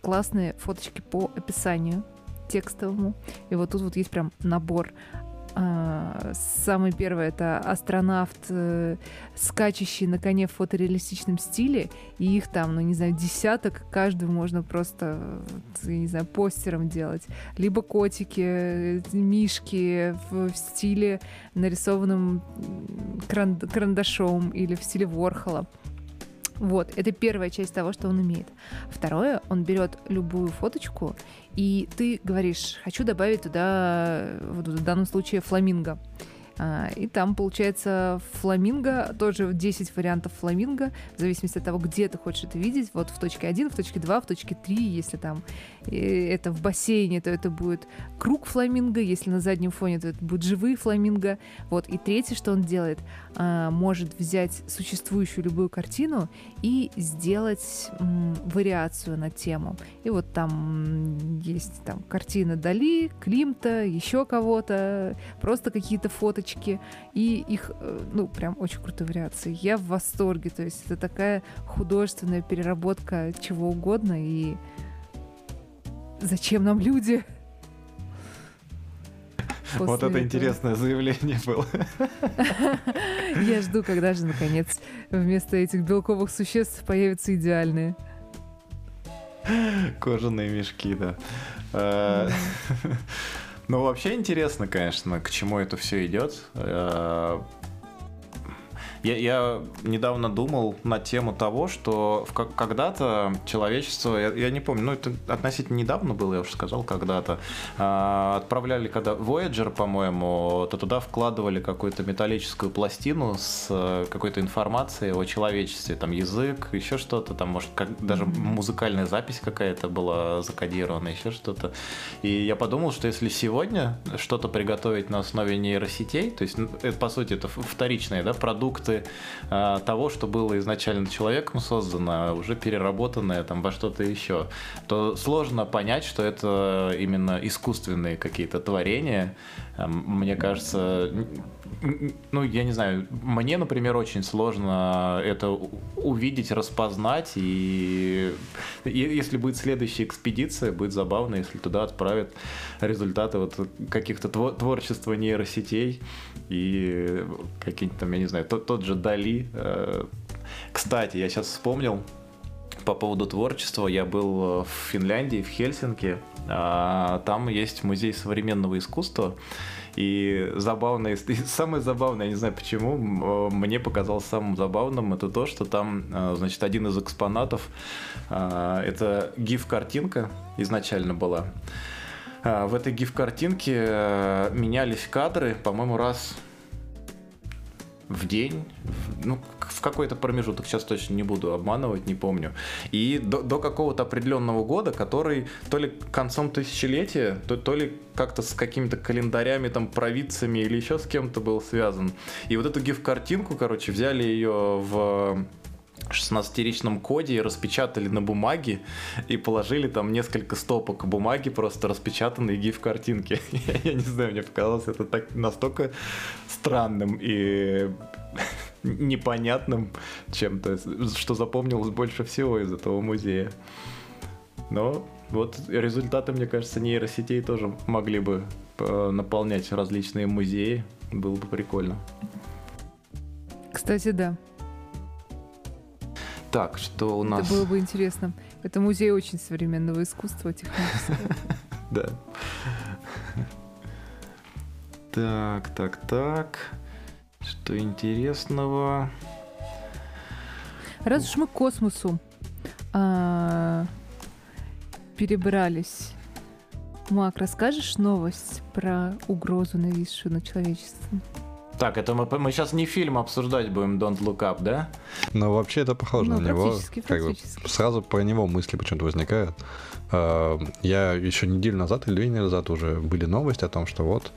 классные фоточки по описанию текстовому. И вот тут вот есть прям набор а, самый первый это астронавт, э, скачущий на коне в фотореалистичном стиле, и их там, ну не знаю, десяток, каждую можно просто, я не знаю, постером делать. Либо котики, э, мишки в, в стиле нарисованным карандашом или в стиле Ворхола. Вот, это первая часть того, что он умеет. Второе, он берет любую фоточку, и ты говоришь, хочу добавить туда, в данном случае, фламинго. А, и там получается фламинго, тоже 10 вариантов фламинго, в зависимости от того, где ты хочешь это видеть. Вот в точке 1, в точке 2, в точке 3, если там э, это в бассейне, то это будет круг фламинго, если на заднем фоне, то это будет живые фламинго. Вот. И третье, что он делает, а, может взять существующую любую картину и сделать вариацию на тему. И вот там есть там картина Дали, Климта, еще кого-то, просто какие-то фоточки и их, э, ну, прям очень крутые вариации. Я в восторге, то есть это такая художественная переработка чего угодно, и зачем нам люди? После вот это этого. интересное заявление было. Я жду, когда же, наконец, вместо этих белковых существ появятся идеальные. Кожаные мешки, да. Э, ну, вообще интересно, конечно, к чему это все идет. Я, я недавно думал на тему того, что в, когда-то человечество, я, я не помню, ну это относительно недавно было, я уже сказал когда-то, э, отправляли, когда Voyager, по-моему, то туда вкладывали какую-то металлическую пластину с э, какой-то информацией о человечестве, там язык, еще что-то, там может как, даже музыкальная запись какая-то была закодирована, еще что-то. И я подумал, что если сегодня что-то приготовить на основе нейросетей, то есть ну, это по сути это вторичные да, продукты продукты э, того, что было изначально человеком создано, уже переработанное там во что-то еще, то сложно понять, что это именно искусственные какие-то творения. Мне кажется, ну, я не знаю, мне, например, очень сложно это увидеть, распознать, и если будет следующая экспедиция, будет забавно, если туда отправят результаты вот каких-то творчества нейросетей и какие-нибудь там, я не знаю, тот, тот же Дали. Э, кстати, я сейчас вспомнил, по поводу творчества. Я был в Финляндии, в Хельсинки. А, там есть музей современного искусства. И забавное, и самое забавное, я не знаю почему, мне показалось самым забавным, это то, что там, э, значит, один из экспонатов, э, это гиф-картинка изначально была. Э, в этой гиф-картинке менялись кадры, по-моему, раз в день, ну, в какой-то промежуток, сейчас точно не буду обманывать, не помню. И до, до какого-то определенного года, который то ли концом тысячелетия, то, то ли как-то с какими-то календарями, там, провидцами или еще с кем-то был связан. И вот эту гиф-картинку, короче, взяли ее в 16-ричном коде распечатали на бумаге и положили там несколько стопок бумаги, просто распечатанные гиф-картинки. Я, я не знаю, мне показалось это так настолько странным и непонятным чем-то, что запомнилось больше всего из этого музея. Но вот результаты, мне кажется, нейросетей тоже могли бы э, наполнять различные музеи. Было бы прикольно. Кстати, да. Так, что у нас... Это было бы интересно. Это музей очень современного искусства технического. Да. Так, так, так. Что интересного? Раз уж мы к космосу а, перебрались, Мак, расскажешь новость про угрозу, нависшую над человечеством? Так, это мы, мы сейчас не фильм обсуждать будем Don't Look Up, да? Но вообще это похоже Ну, на него. практически, Как бы сразу про него мысли почему-то возникают. Э, Я еще неделю назад или две недели назад уже были новости о том, что вот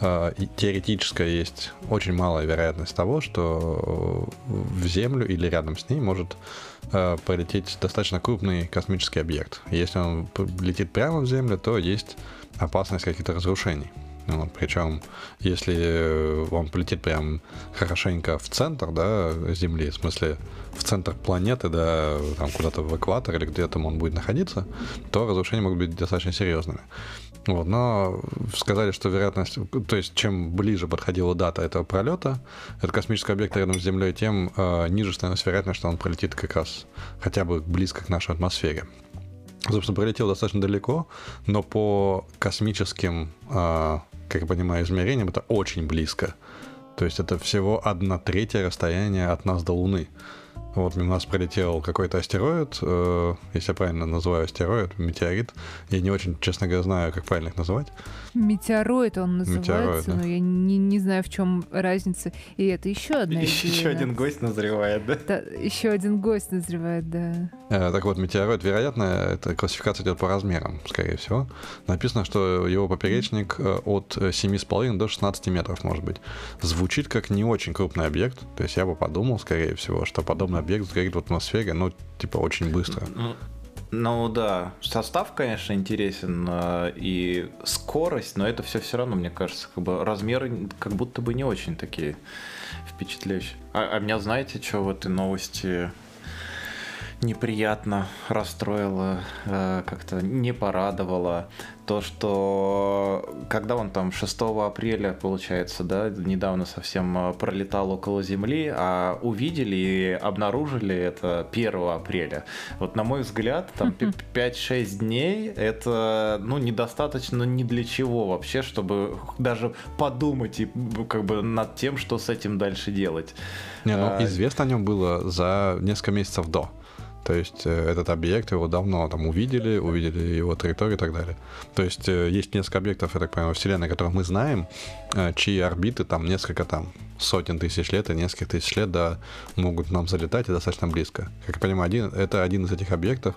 э, и теоретическая есть очень малая вероятность того, что в Землю или рядом с ней может э, полететь достаточно крупный космический объект. Если он летит прямо в Землю, то есть опасность каких-то разрушений. Вот, причем, если э, он полетит прям хорошенько в центр, да, Земли, в смысле в центр планеты, да, там куда-то в экватор или где там он будет находиться, то разрушения могут быть достаточно серьезными. Вот, но сказали, что вероятность, то есть чем ближе подходила дата этого пролета, этот космический объект рядом с Землей, тем э, ниже становится вероятность, что он пролетит как раз хотя бы близко к нашей атмосфере. Собственно, пролетел достаточно далеко, но по космическим, э, как я понимаю, измерениям это очень близко. То есть это всего одна третья расстояние от нас до Луны. Вот у нас пролетел какой-то астероид, э, если я правильно называю астероид, метеорит. Я не очень, честно говоря, знаю, как правильно их называть. Метеороид он называется, Метеороид, да. но я не, не знаю, в чем разница. И это еще одна Еще идея. один гость назревает, да? Да, еще один гость назревает, да. Э, Так вот, метеороид, вероятно, это классификация идет по размерам, скорее всего. Написано, что его поперечник э, от э, 7,5 до 16 метров может быть. Звучит как не очень крупный объект. То есть я бы подумал, скорее всего, что подобный объект сгорит в атмосфере, ну, типа, очень быстро. Ну, Ну да, состав, конечно, интересен э, и скорость, но это все все равно, мне кажется, как бы размеры как будто бы не очень такие впечатляющие. А, а меня знаете, что в этой новости неприятно расстроило, э, как-то не порадовало. То, что когда он там 6 апреля, получается, да, недавно совсем э, пролетал около Земли, а увидели и обнаружили это 1 апреля. Вот на мой взгляд, там 5-6 дней это, ну, недостаточно ни для чего вообще, чтобы даже подумать и как бы над тем, что с этим дальше делать. Не, ну, А, известно о нем было за несколько месяцев до. То есть э, этот объект его давно там увидели, увидели его территорию и так далее. То есть э, есть несколько объектов, я так понимаю, Вселенной, которые мы знаем, э, чьи орбиты там несколько там сотен тысяч лет и несколько тысяч лет да, могут нам залетать и достаточно близко. Как я понимаю, один, это один из этих объектов,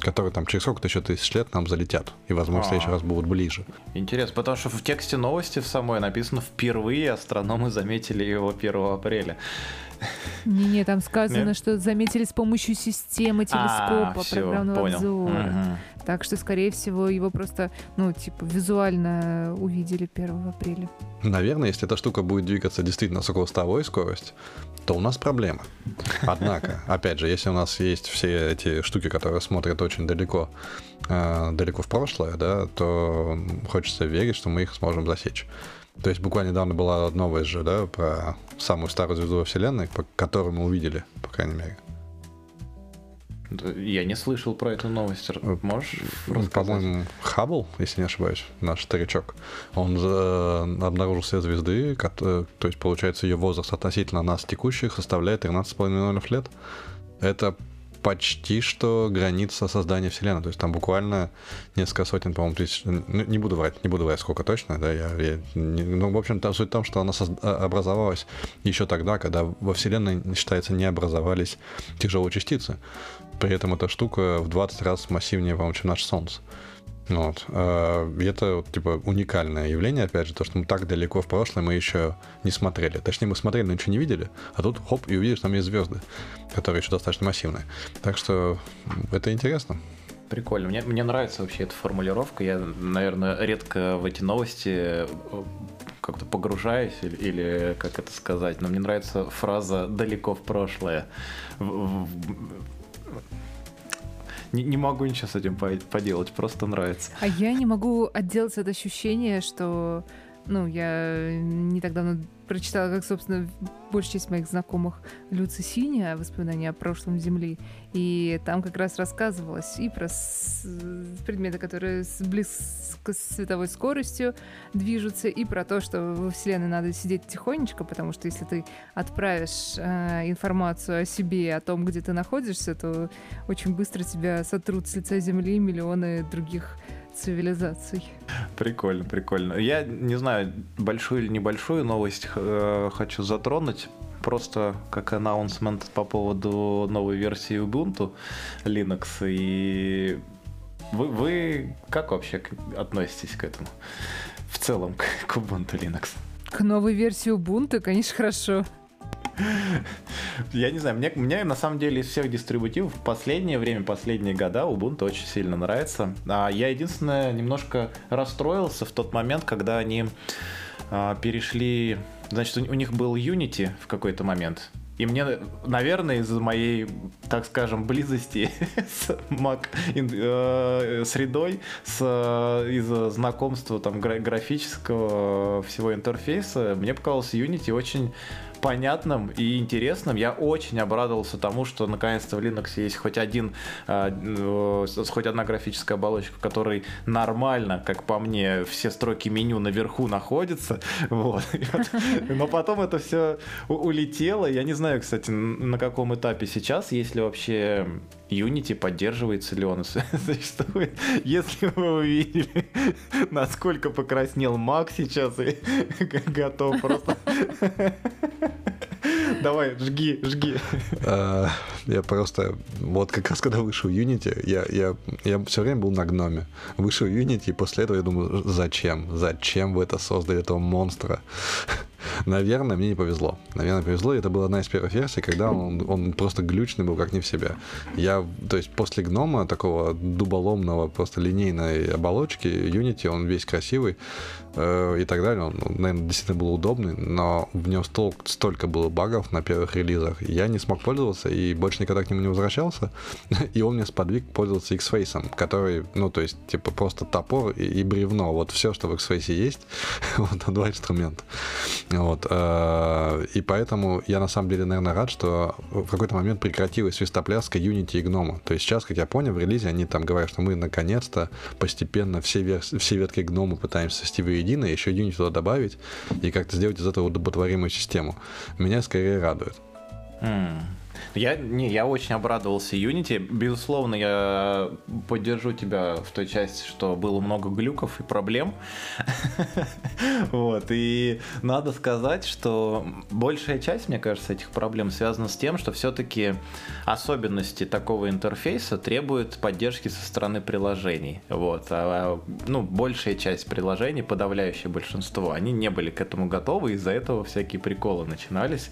которые там через сколько-то еще тысяч лет нам залетят. И, возможно, в следующий А. раз будут ближе. Интересно, потому что в тексте новости в самой написано впервые астрономы заметили его 1 апреля. Не-не, там сказано, Нет? что заметили с помощью системы телескопа А, всё, программного понял. обзора. Так что, скорее всего, его просто, ну, типа, визуально увидели 1 апреля. Наверное, если эта штука будет двигаться действительно с околостовой скоростью, то у нас проблема. Однако, опять же, если у нас есть все эти штуки, которые смотрят очень далеко, э, далеко в прошлое, да, то хочется верить, что мы их сможем засечь. То есть буквально недавно была новость же, да, про самую старую звезду во Вселенной, по которую мы увидели, по крайней мере. Я не слышал про эту новость. Э, Можешь рассказать? По-моему, Хаббл, если не ошибаюсь, наш старичок, он э, обнаружил все звезды, э, то есть, получается, ее возраст относительно нас текущих составляет 13,5 миллионов лет. Это почти что граница создания Вселенной. То есть там буквально несколько сотен, по-моему, тысяч. Ну, не буду врать, не буду врать, сколько точно, да, я, я не- ну, в общем, там суть в том, что она созда- а, образовалась еще тогда, когда во Вселенной, считается, не образовались тяжелые частицы. При этом эта штука в 20 раз массивнее, по-моему, чем наше Солнце. Вот. А, И это вот, типа уникальное явление, опять же, то, что мы так далеко в прошлое мы еще не смотрели. Точнее, мы смотрели, но ничего не видели, а тут хоп, и увидишь, там есть звезды, которые еще достаточно массивные. Так что это интересно. Прикольно. Мне, мне нравится вообще эта формулировка. Я, наверное, редко в эти новости э, как-то погружаюсь или, или как это сказать, но мне нравится фраза «далеко в прошлое». В- в- Не, не могу ничего с этим по- поделать, просто нравится. А я не могу отделаться от ощущения, что, ну, я не так давно прочитала, как, собственно, большая часть моих знакомых Люцисиния, воспоминания о прошлом Земли, и там как раз рассказывалось и про с- предметы, которые с близко с световой скоростью движутся, и про то, что во Вселенной надо сидеть тихонечко, потому что если ты отправишь э, информацию о себе, о том, где ты находишься, то очень быстро тебя сотрут с лица Земли миллионы других цивилизаций. Прикольно, прикольно. Я не знаю, большую или небольшую новость э, хочу затронуть. Просто как анонсмент по поводу новой версии Ubuntu Linux. И вы, вы как вообще относитесь к этому? В целом, к, к Ubuntu Linux? К новой версии Ubuntu, конечно, хорошо. Я не знаю, мне, мне на самом деле из всех дистрибутивов в последнее время, последние года Ubuntu очень сильно нравится. А я единственное немножко расстроился в тот момент, когда они а, перешли... Значит, у, у них был Unity в какой-то момент. И мне, наверное, из-за моей, так скажем, близости с Mac э, средой, с, из-за знакомства там графического всего интерфейса, мне показалось Unity очень понятным и интересным. Я очень обрадовался тому, что наконец-то в Linux есть хоть один, э, хоть одна графическая оболочка, в которой нормально, как по мне, все строки меню наверху находятся. Вот. Но потом это все улетело. Я не знаю, кстати, на каком этапе сейчас, если вообще Unity поддерживается ли он. Если вы увидели, насколько покраснел Mac сейчас и готов просто Давай, жги, жги. А, я просто, вот как раз когда вышел Unity, я, я, я все время был на гноме. Вышел Unity, и после этого я думаю, зачем? Зачем вы это создали, этого монстра? Наверное, мне не повезло. Наверное, повезло. Это была одна из первых версий, когда он, он просто глючный был, как не в себе. Я, то есть после гнома, такого дуболомного, просто линейной оболочки, Unity, он весь красивый э, и так далее. Он, наверное, действительно был удобный, но в нем стол, столько было багов на первых релизах. Я не смог пользоваться и больше никогда к нему не возвращался. И он мне сподвиг пользоваться X-Face, который, ну, то есть, типа, просто топор и, и бревно. Вот все, что в X-Face есть, вот два инструмента. Вот. Э, и поэтому я на самом деле, наверное, рад, что в какой-то момент прекратилась свистопляска Unity и Гнома. То есть сейчас, как я понял, в релизе они там говорят, что мы наконец-то постепенно все, вер... все ветки Гнома пытаемся свести воедино, еще Unity туда добавить и как-то сделать из этого удоботворимую систему. Меня скорее радует. Mm. Я, не, я очень обрадовался Unity. Безусловно, я поддержу тебя в той части, что было много глюков и проблем. Вот. И надо сказать, что большая часть, мне кажется, этих проблем связана с тем, что все-таки особенности такого интерфейса требуют поддержки со стороны приложений. Вот. А, ну, большая часть приложений, подавляющее большинство, они не были к этому готовы, из-за этого всякие приколы начинались.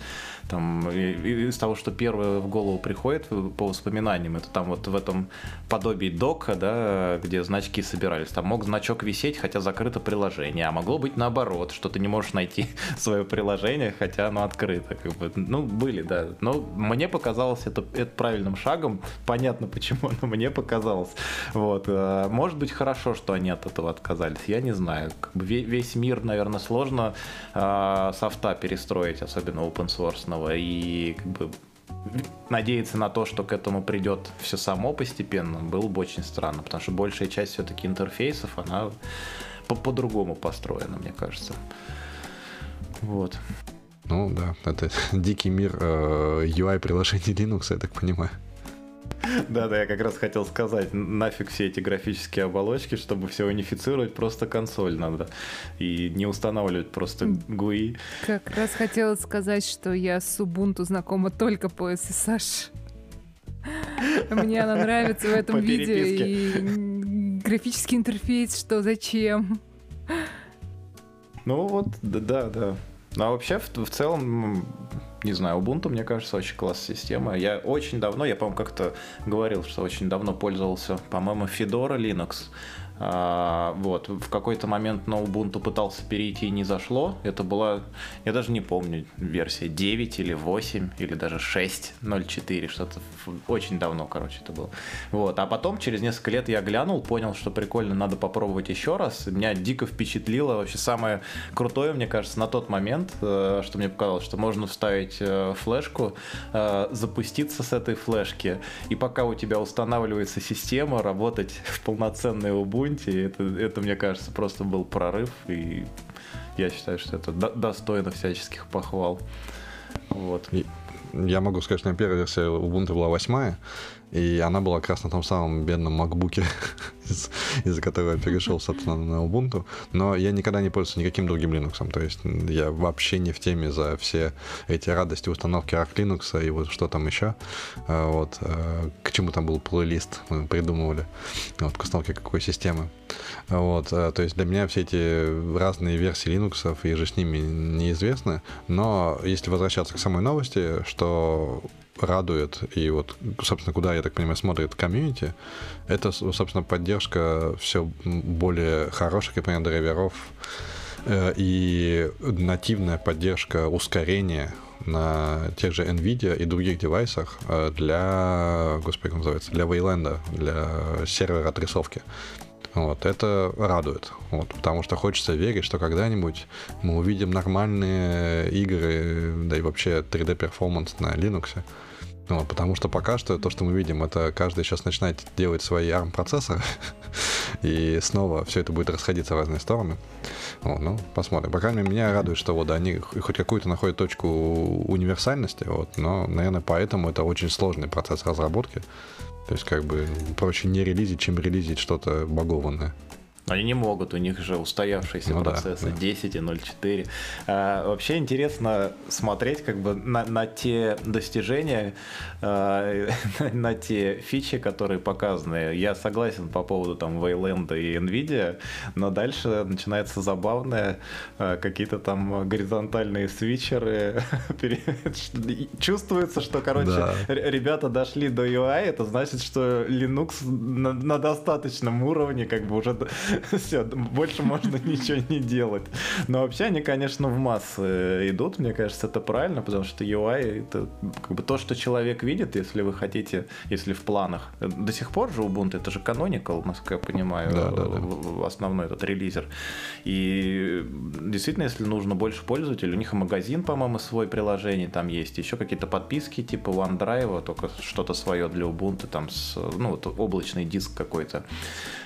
Там, из того, что первое в голову приходит по воспоминаниям, это там вот в этом подобии дока, да, где значки собирались. Там мог значок висеть, хотя закрыто приложение, а могло быть наоборот, что ты не можешь найти свое приложение, хотя оно открыто. Как бы. Ну, были, да. Но мне показалось это, это правильным шагом. Понятно, почему, но мне показалось. Вот. Э, может быть, хорошо, что они от этого отказались. Я не знаю. Как бы весь мир, наверное, сложно э, софта перестроить, особенно open source и как бы надеяться на то, что к этому придет все само постепенно, было бы очень странно, потому что большая часть все-таки интерфейсов, она по-другому построена, мне кажется. Вот. Ну да, это дикий мир э, UI-приложений Linux, я так понимаю. Да-да, я как раз хотел сказать, нафиг все эти графические оболочки, чтобы все унифицировать, просто консоль надо. И не устанавливать просто GUI. Как раз хотела сказать, что я с Ubuntu знакома только по SSH. Мне она нравится в этом видео. И графический интерфейс, что зачем? Ну вот, да, да. А вообще, в, в целом, не знаю, Ubuntu, мне кажется, очень классная система. Я очень давно, я, по-моему, как-то говорил, что очень давно пользовался, по-моему, Fedora Linux. А, вот, в какой-то момент на Ubuntu пытался перейти и не зашло. Это была, я даже не помню, версия 9 или 8, или даже 6.04, что-то очень давно, короче, это было. Вот, а потом, через несколько лет я глянул, понял, что прикольно, надо попробовать еще раз. Меня дико впечатлило, вообще самое крутое, мне кажется, на тот момент, э, что мне показалось, что можно вставить э, флешку, э, запуститься с этой флешки, и пока у тебя устанавливается система, работать в полноценной Ubuntu, Ubuntu. Это, это, мне кажется, просто был прорыв, и я считаю, что это до, достойно всяческих похвал. Вот. Я могу сказать, что меня первая версия Ubuntu была восьмая, И она была как раз на том самом бедном макбуке, из-за которого я перешел, собственно, на Ubuntu. Но я никогда не пользовался никаким другим Linux. То есть я вообще не в теме за все эти радости установки Arch Linux и вот что там еще. А, вот. А, к чему там был плейлист мы придумывали. Вот, к установке какой системы. Вот. А, то есть для меня все эти разные версии Linux и же с ними неизвестны. Но если возвращаться к самой новости, что радует, и вот, собственно, куда, я так понимаю, смотрит комьюнити, это, собственно, поддержка все более хороших, понимаю, драйверов э, и нативная поддержка ускорения на тех же NVIDIA и других девайсах э, для, господи, как называется, для Wayland, для сервера отрисовки. Вот, это радует, вот, потому что хочется верить, что когда-нибудь мы увидим нормальные игры, да и вообще 3D-перформанс на Linux. Вот, потому что пока что то, что мы видим, это каждый сейчас начинает делать свои ARM-процессоры, и снова все это будет расходиться в разные стороны. Вот, ну, посмотрим. По крайней мере, меня радует, что вот они хоть какую-то находят точку универсальности, вот, но, наверное, поэтому это очень сложный процесс разработки. То есть, как бы, проще не релизить, чем релизить что-то багованное. Они не могут, у них же устоявшиеся ну, процессы да, да. 10 и 0.4. А, вообще интересно смотреть как бы на, на те достижения, а, на те фичи, которые показаны. Я согласен по поводу там Wayland и Nvidia, но дальше начинается забавное, а, какие-то там горизонтальные свитчеры. Чувствуется, что, короче, да. ребята дошли до UI, это значит, что Linux на, на достаточном уровне как бы уже Все, больше можно ничего не делать. Но вообще они, конечно, в массы идут. Мне кажется, это правильно, потому что UI это как бы то, что человек видит, если вы хотите, если в планах. До сих пор же Ubuntu это же canonical, насколько я понимаю, да, да, да. основной этот релизер. И действительно, если нужно больше пользователей, у них и магазин, по-моему, свой приложение там есть, еще какие-то подписки типа OneDrive, только что-то свое для Ubuntu, там с, ну вот облачный диск какой-то.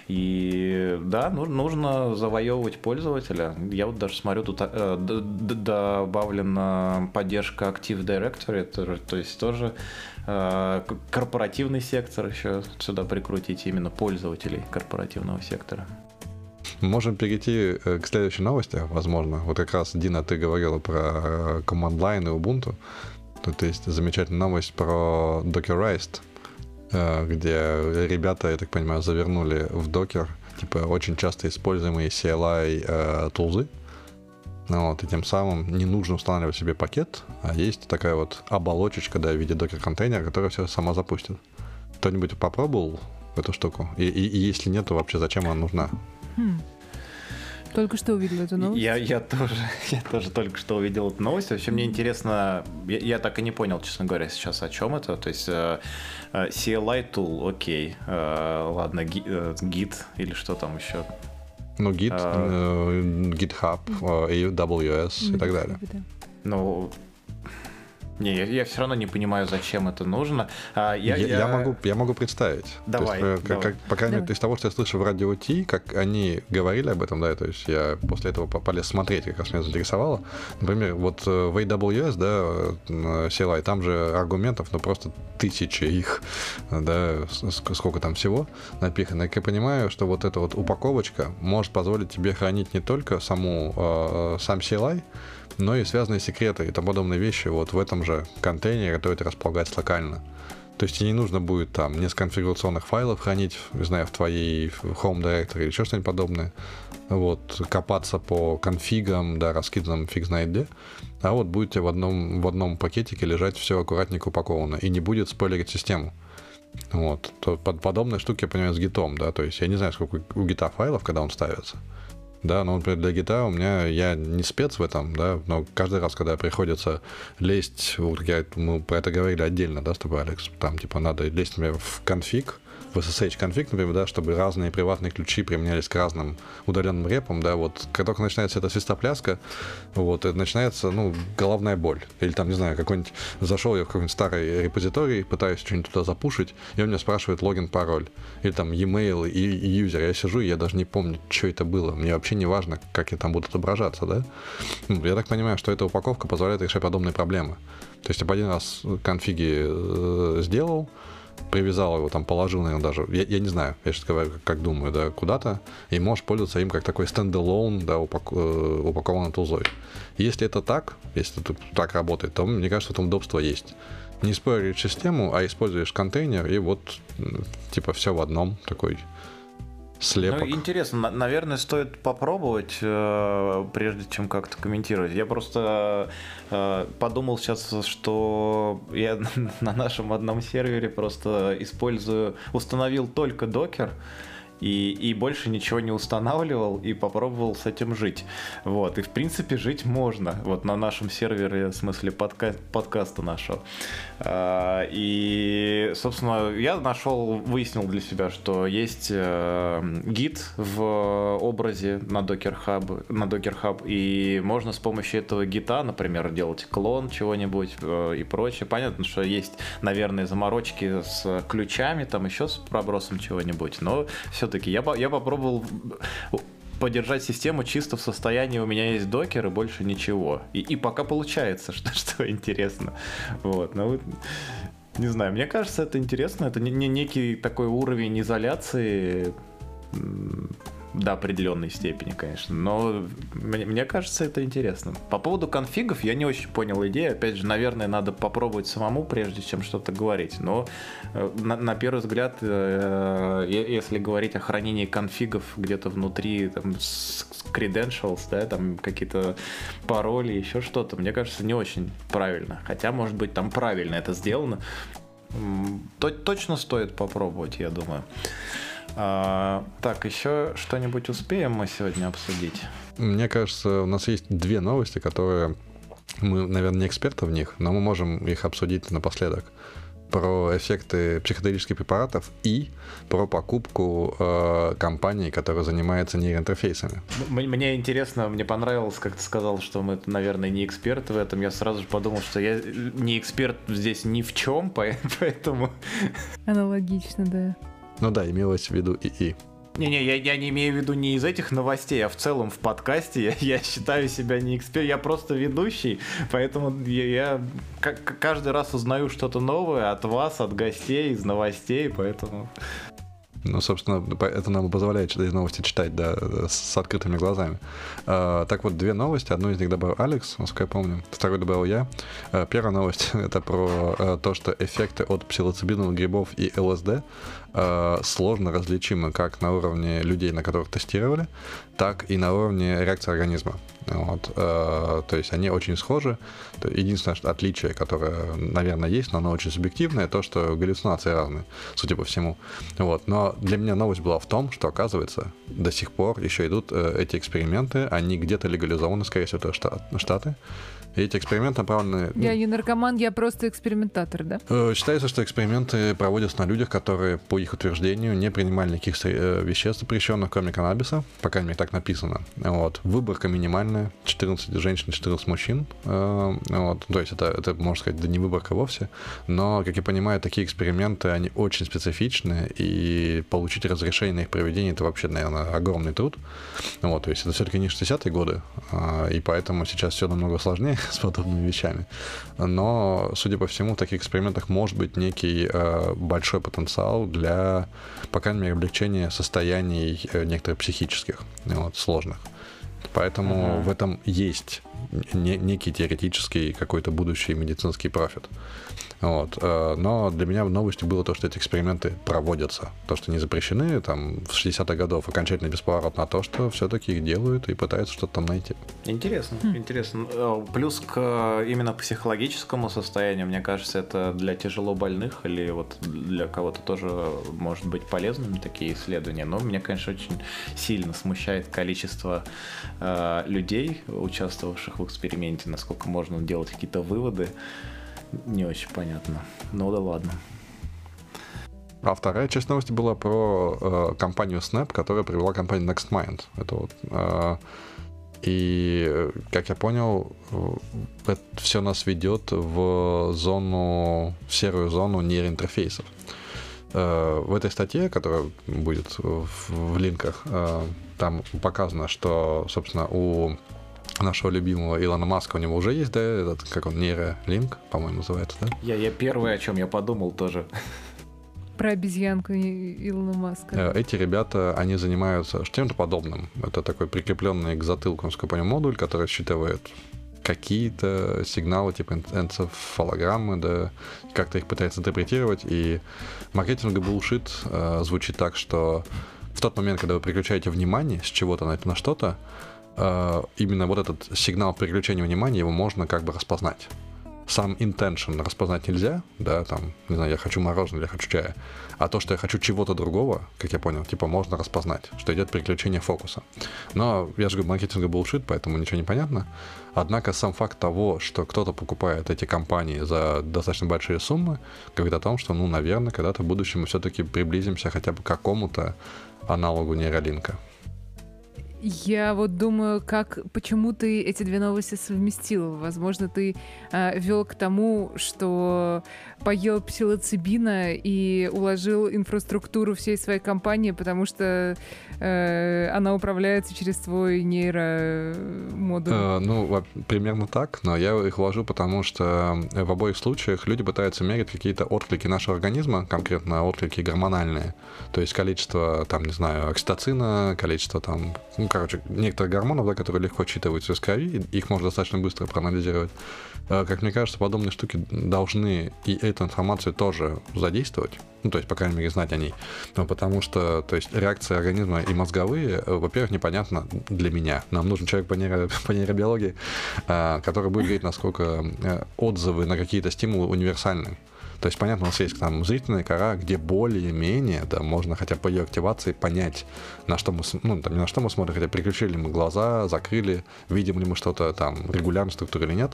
И да, ну, нужно завоевывать пользователя. Я вот даже смотрю, тут э, добавлена поддержка Active Directory, то, есть тоже э, корпоративный сектор еще сюда прикрутить, именно пользователей корпоративного сектора. Можем перейти э, к следующей новости, возможно. Вот как раз, Дина, ты говорила про Command Line и Ubuntu. Тут есть замечательная новость про Dockerized. Э, где ребята, я так понимаю, завернули в докер, типа, очень часто используемые CLI э, тулзы. Ну, вот, и тем самым не нужно устанавливать себе пакет, а есть такая вот оболочечка, да, в виде докер-контейнера, которая все сама запустит. Кто-нибудь попробовал эту штуку? И, и, и если нет, то вообще зачем она нужна? Только что увидел эту новость. Я, я, тоже, я тоже только что увидел эту новость. Вообще мне интересно, я, я так и не понял, честно говоря, сейчас о чем это. То есть э, э CLI tool, окей, э, ладно, гид, э, гид или что там еще. Ну, Git, а, э, GitHub, э, AWS и так далее. Ну, не, я, я все равно не понимаю, зачем это нужно. А, я, я, я... я, могу, я могу представить. Давай. То есть, давай. Как, по крайней мере, из того, что я слышу в радио Ти, как они говорили об этом, да, то есть я после этого полез смотреть, как раз меня заинтересовало. Например, вот э, в AWS, да, э, CLI, там же аргументов, ну, просто тысячи их, да, сколько там всего напихано. Как я понимаю, что вот эта вот упаковочка может позволить тебе хранить не только саму, э, сам CLI, но и связанные секреты и тому подобные вещи вот в этом же контейнере, который располагается локально. То есть тебе не нужно будет там несколько конфигурационных файлов хранить, не знаю, в твоей home directory или еще что-нибудь подобное. Вот, копаться по конфигам, да, раскиданным фиг знает где. А вот будете в одном, в одном пакетике лежать все аккуратненько упаковано. И не будет спойлерить систему. Вот. То, под подобные штуки, я понимаю, с гитом, да, то есть я не знаю, сколько у гита файлов, когда он ставится. Да, но, например, для гитары у меня, я не спец в этом, да, но каждый раз, когда приходится лезть, вот я, мы про это говорили отдельно, да, с тобой, Алекс, там, типа, надо лезть, например, в конфиг, в SSH конфиг, например, да, чтобы разные приватные ключи применялись к разным удаленным репам, да, вот, как только начинается эта свистопляска, вот, это начинается, ну, головная боль. Или там, не знаю, какой-нибудь, зашел я в какой-нибудь старый репозиторий, пытаюсь что-нибудь туда запушить, и он меня спрашивает логин, пароль. Или там e-mail и, и юзер. Я сижу, и я даже не помню, что это было. Мне вообще не важно, как я там буду отображаться, да. Ну, я так понимаю, что эта упаковка позволяет решать подобные проблемы. То есть, один раз конфиги э, сделал, привязал его, там положил, наверное, даже, я, я не знаю, я сейчас говорю, как, как думаю, да, куда-то, и можешь пользоваться им как такой стендалон, да, упак, э, упакованной тулзой. Если это так, если это так работает, то, мне кажется, там удобство есть. Не используешь систему, а используешь контейнер, и вот, типа, все в одном, такой слепок. Ну, интересно, наверное, стоит попробовать, э, прежде чем как-то комментировать. Я просто э, подумал сейчас, что я на нашем одном сервере просто использую, установил только докер, и, и больше ничего не устанавливал и попробовал с этим жить. Вот, и в принципе жить можно, вот на нашем сервере, в смысле подка подкаста нашего. А, и, собственно, я нашел, выяснил для себя, что есть э, гид в образе на Docker Hub, на Docker Hub, и можно с помощью этого гита, например, делать клон чего-нибудь э, и прочее. Понятно, что есть, наверное, заморочки с ключами, там еще с пробросом чего-нибудь, но все все-таки. Я, я попробовал поддержать систему чисто в состоянии у меня есть докер и больше ничего. И, и пока получается, что, что интересно. Вот, ну, не знаю, мне кажется, это интересно. Это не, не некий такой уровень изоляции до определенной степени, конечно. Но мне, мне кажется, это интересно. По поводу конфигов я не очень понял идею. Опять же, наверное, надо попробовать самому, прежде чем что-то говорить. Но э, на, на первый взгляд, э, если говорить о хранении конфигов где-то внутри там, с credentials, да, там какие-то пароли, еще что-то, мне кажется, не очень правильно. Хотя, может быть, там правильно это сделано. Точно стоит попробовать, я думаю. А, так, еще что-нибудь успеем мы сегодня обсудить? Мне кажется, у нас есть две новости, которые мы, наверное, не эксперты в них, но мы можем их обсудить напоследок про эффекты психоделических препаратов и про покупку э, компании, которая занимается нейроинтерфейсами. Мне интересно, мне понравилось, как ты сказал, что мы, наверное, не эксперты в этом. Я сразу же подумал, что я не эксперт здесь ни в чем, поэтому... Аналогично, да. Ну да, имелось в виду ИИ. Не-не, я, я не имею в виду не из этих новостей, а в целом в подкасте. Я, я считаю себя не эксперт, я просто ведущий, поэтому я, я каждый раз узнаю что-то новое от вас, от гостей, из новостей, поэтому... Ну, собственно, это нам позволяет эти новости читать, да, с открытыми глазами. А, так вот, две новости. Одну из них добавил Алекс, насколько я помню. Вторую добавил я. А, первая новость — это про а, то, что эффекты от псилоцибиновых грибов и ЛСД а, сложно различимы как на уровне людей, на которых тестировали, так и на уровне реакции организма. Вот, э, то есть они очень схожи. Единственное что отличие, которое, наверное, есть, но оно очень субъективное, то, что галлюцинации разные, судя по всему. Вот. Но для меня новость была в том, что, оказывается, до сих пор еще идут э, эти эксперименты, они где-то легализованы, скорее всего, это Штаты. И эти эксперименты направлены... Я не наркоман, я просто экспериментатор, да? Э, считается, что эксперименты проводятся на людях, которые, по их утверждению, не принимали никаких э, веществ запрещенных, кроме каннабиса. По крайней мере, так написано. Вот. Выборка минимальная. 14 женщин, 14 мужчин. Э, вот. То есть это, это, можно сказать, да не выборка вовсе. Но, как я понимаю, такие эксперименты, они очень специфичны, и получить разрешение на их проведение, это вообще, наверное, огромный труд. Вот. То есть это все-таки не 60-е годы, и поэтому сейчас все намного сложнее с подобными вещами. Но, судя по всему, в таких экспериментах может быть некий э, большой потенциал для, по крайней мере, облегчения состояний э, некоторых психических, вот, сложных. Поэтому uh-huh. в этом есть не, некий теоретический какой-то будущий медицинский профит. Вот. Э, но для меня новостью было то, что эти эксперименты проводятся. То, что не запрещены там в 60-х годов окончательно бесповоротно, а то, что все-таки их делают и пытаются что-то там найти. Интересно, хм. интересно. Э, плюс к э, именно психологическому состоянию, мне кажется, это для тяжело больных или вот для кого-то тоже может быть полезными такие исследования. Но меня, конечно, очень сильно смущает количество э, людей, участвовавших в эксперименте, насколько можно делать какие-то выводы не очень понятно. Ну да ладно. А вторая часть новости была про э, компанию Snap, которая привела компанию NextMind. Это вот, э, и, как я понял, э, это все нас ведет в зону, в серую зону нейроинтерфейсов. Э, в этой статье, которая будет в, линках, э, там показано, что, собственно, у нашего любимого Илона Маска, у него уже есть, да, этот, как он, нейролинк, по-моему, называется, да? Я, я первый, о чем я подумал тоже. про обезьянку Илона Маска. Эти ребята, они занимаются чем-то подобным. Это такой прикрепленный к затылку, насколько я понимаю, модуль, который считывает какие-то сигналы, типа энцефалограммы, да, как-то их пытается интерпретировать, и маркетинг булшит э, звучит так, что в тот момент, когда вы переключаете внимание с чего-то на, на что-то, э, именно вот этот сигнал переключения внимания, его можно как бы распознать сам intention распознать нельзя, да, там, не знаю, я хочу мороженое я хочу чая, а то, что я хочу чего-то другого, как я понял, типа можно распознать, что идет переключение фокуса. Но я же говорю, маркетинг булшит, поэтому ничего не понятно. Однако сам факт того, что кто-то покупает эти компании за достаточно большие суммы, говорит о том, что, ну, наверное, когда-то в будущем мы все-таки приблизимся хотя бы к какому-то аналогу нейролинка. Я вот думаю, как, почему ты эти две новости совместил? Возможно, ты э, вел к тому, что поел псилоцибина и уложил инфраструктуру всей своей компании, потому что э, она управляется через твой нейромодуль. Э, ну, примерно так, но я их вложу, потому что в обоих случаях люди пытаются мерить какие-то отклики нашего организма, конкретно отклики гормональные, то есть количество, там, не знаю, окситоцина, количество там короче, некоторых гормонов, да, которые легко считываются из крови, их можно достаточно быстро проанализировать. Э, как мне кажется, подобные штуки должны и эту информацию тоже задействовать, ну, то есть, по крайней мере, знать о ней. Ну, потому что, то есть, реакции организма и мозговые, э, во-первых, непонятно для меня. Нам нужен человек по, нейро, по нейробиологии, э, который будет говорить, насколько отзывы на какие-то стимулы универсальны. То есть, понятно, у нас есть там зрительная кора, где более-менее, да, можно хотя бы по ее активации понять, на что мы, ну, там, не на что мы смотрим, хотя переключили ли мы глаза, закрыли, видим ли мы что-то там, регулярно структуры или нет.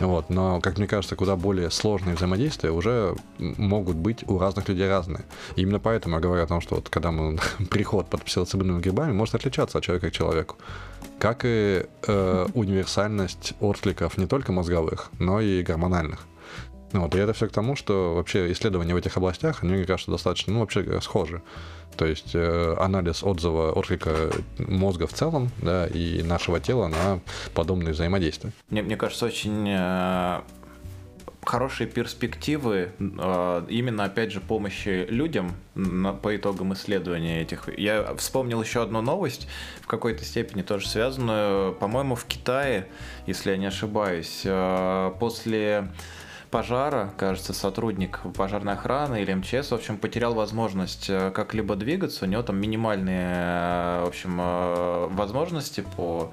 Вот. Но, как мне кажется, куда более сложные взаимодействия уже могут быть у разных людей разные. И именно поэтому я говорю о том, что вот когда мы приход под псилоцибиновыми грибами может отличаться от человека к человеку. Как и э, универсальность откликов не только мозговых, но и гормональных. Ну, вот, и это все к тому, что вообще исследования в этих областях, они, мне кажется, достаточно, ну, вообще схожи. То есть э, анализ отзыва отклика мозга в целом, да, и нашего тела на подобные взаимодействия. Мне, мне кажется, очень э, хорошие перспективы э, именно, опять же, помощи людям на, по итогам исследования этих. Я вспомнил еще одну новость, в какой-то степени тоже связанную, по-моему, в Китае, если я не ошибаюсь, э, после пожара, кажется, сотрудник пожарной охраны или МЧС, в общем, потерял возможность э, как-либо двигаться. У него там минимальные, э, в общем, э, возможности по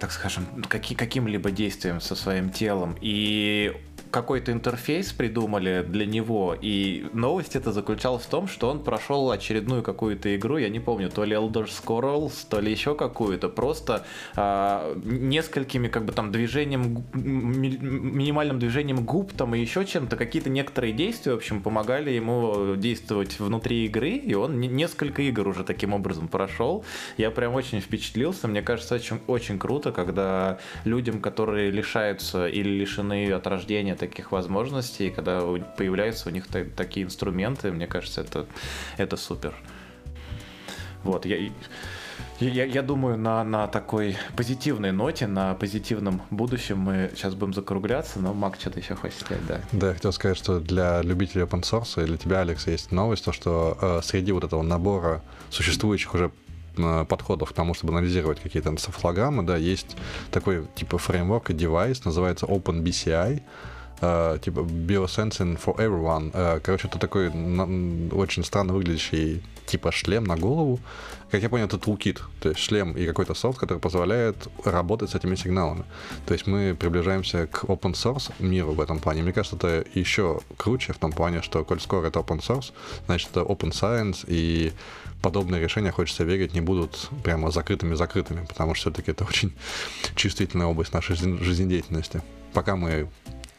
так скажем, каким каким-либо действием со своим телом. И какой-то интерфейс придумали для него, и новость это заключалась в том, что он прошел очередную какую-то игру, я не помню, то ли Elder Scrolls, то ли еще какую-то, просто а, несколькими как бы там движением, ми- минимальным движением губ там и еще чем-то, какие-то некоторые действия, в общем, помогали ему действовать внутри игры, и он несколько игр уже таким образом прошел. Я прям очень впечатлился, мне кажется, очень, очень круто, когда людям, которые лишаются или лишены от рождения таких возможностей, когда появляются у них такие инструменты, мне кажется, это, это супер. Вот, я, я, я думаю, на, на такой позитивной ноте, на позитивном будущем мы сейчас будем закругляться, но Мак что-то еще хочет сказать, да. Да, я хотел сказать, что для любителей open source и для тебя, Алекс, есть новость, то, что э, среди вот этого набора существующих уже э, подходов к тому, чтобы анализировать какие-то энцефалограммы, да, есть такой типа фреймворк и девайс, называется OpenBCI, Uh, типа Biosensing for Everyone. Uh, короче, это такой на, очень странно выглядящий типа шлем на голову. Как я понял, это toolkit, то есть шлем и какой-то софт, который позволяет работать с этими сигналами. То есть мы приближаемся к open source миру в этом плане. Мне кажется, это еще круче в том плане, что коль скоро это open source, значит, это open science, и подобные решения, хочется верить, не будут прямо закрытыми-закрытыми, потому что все-таки это очень чувствительная область нашей жизнедеятельности. Пока мы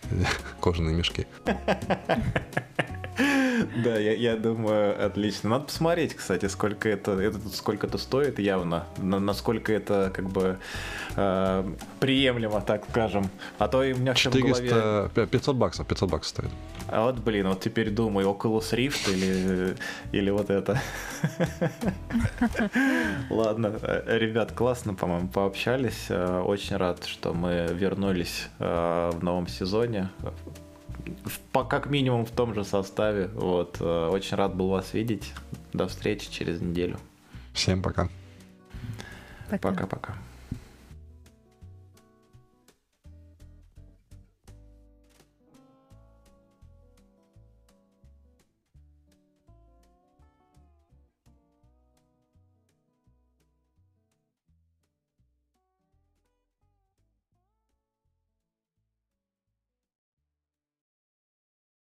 кожаные мешки. Да, я, я думаю, отлично. Надо посмотреть, кстати, сколько это, это сколько это стоит явно, на, насколько это как бы э, приемлемо, так скажем. А то и у меня 400, в голове... 500 баксов, 500 баксов стоит. А вот, блин, вот теперь думаю, Oculus Rift или, или вот это. Ладно, ребят, классно, по-моему, пообщались. Очень рад, что мы вернулись э, в новом сезоне по, как минимум в том же составе. Вот. Э, очень рад был вас видеть. До встречи через неделю. Всем пока. Пока. Пока-пока.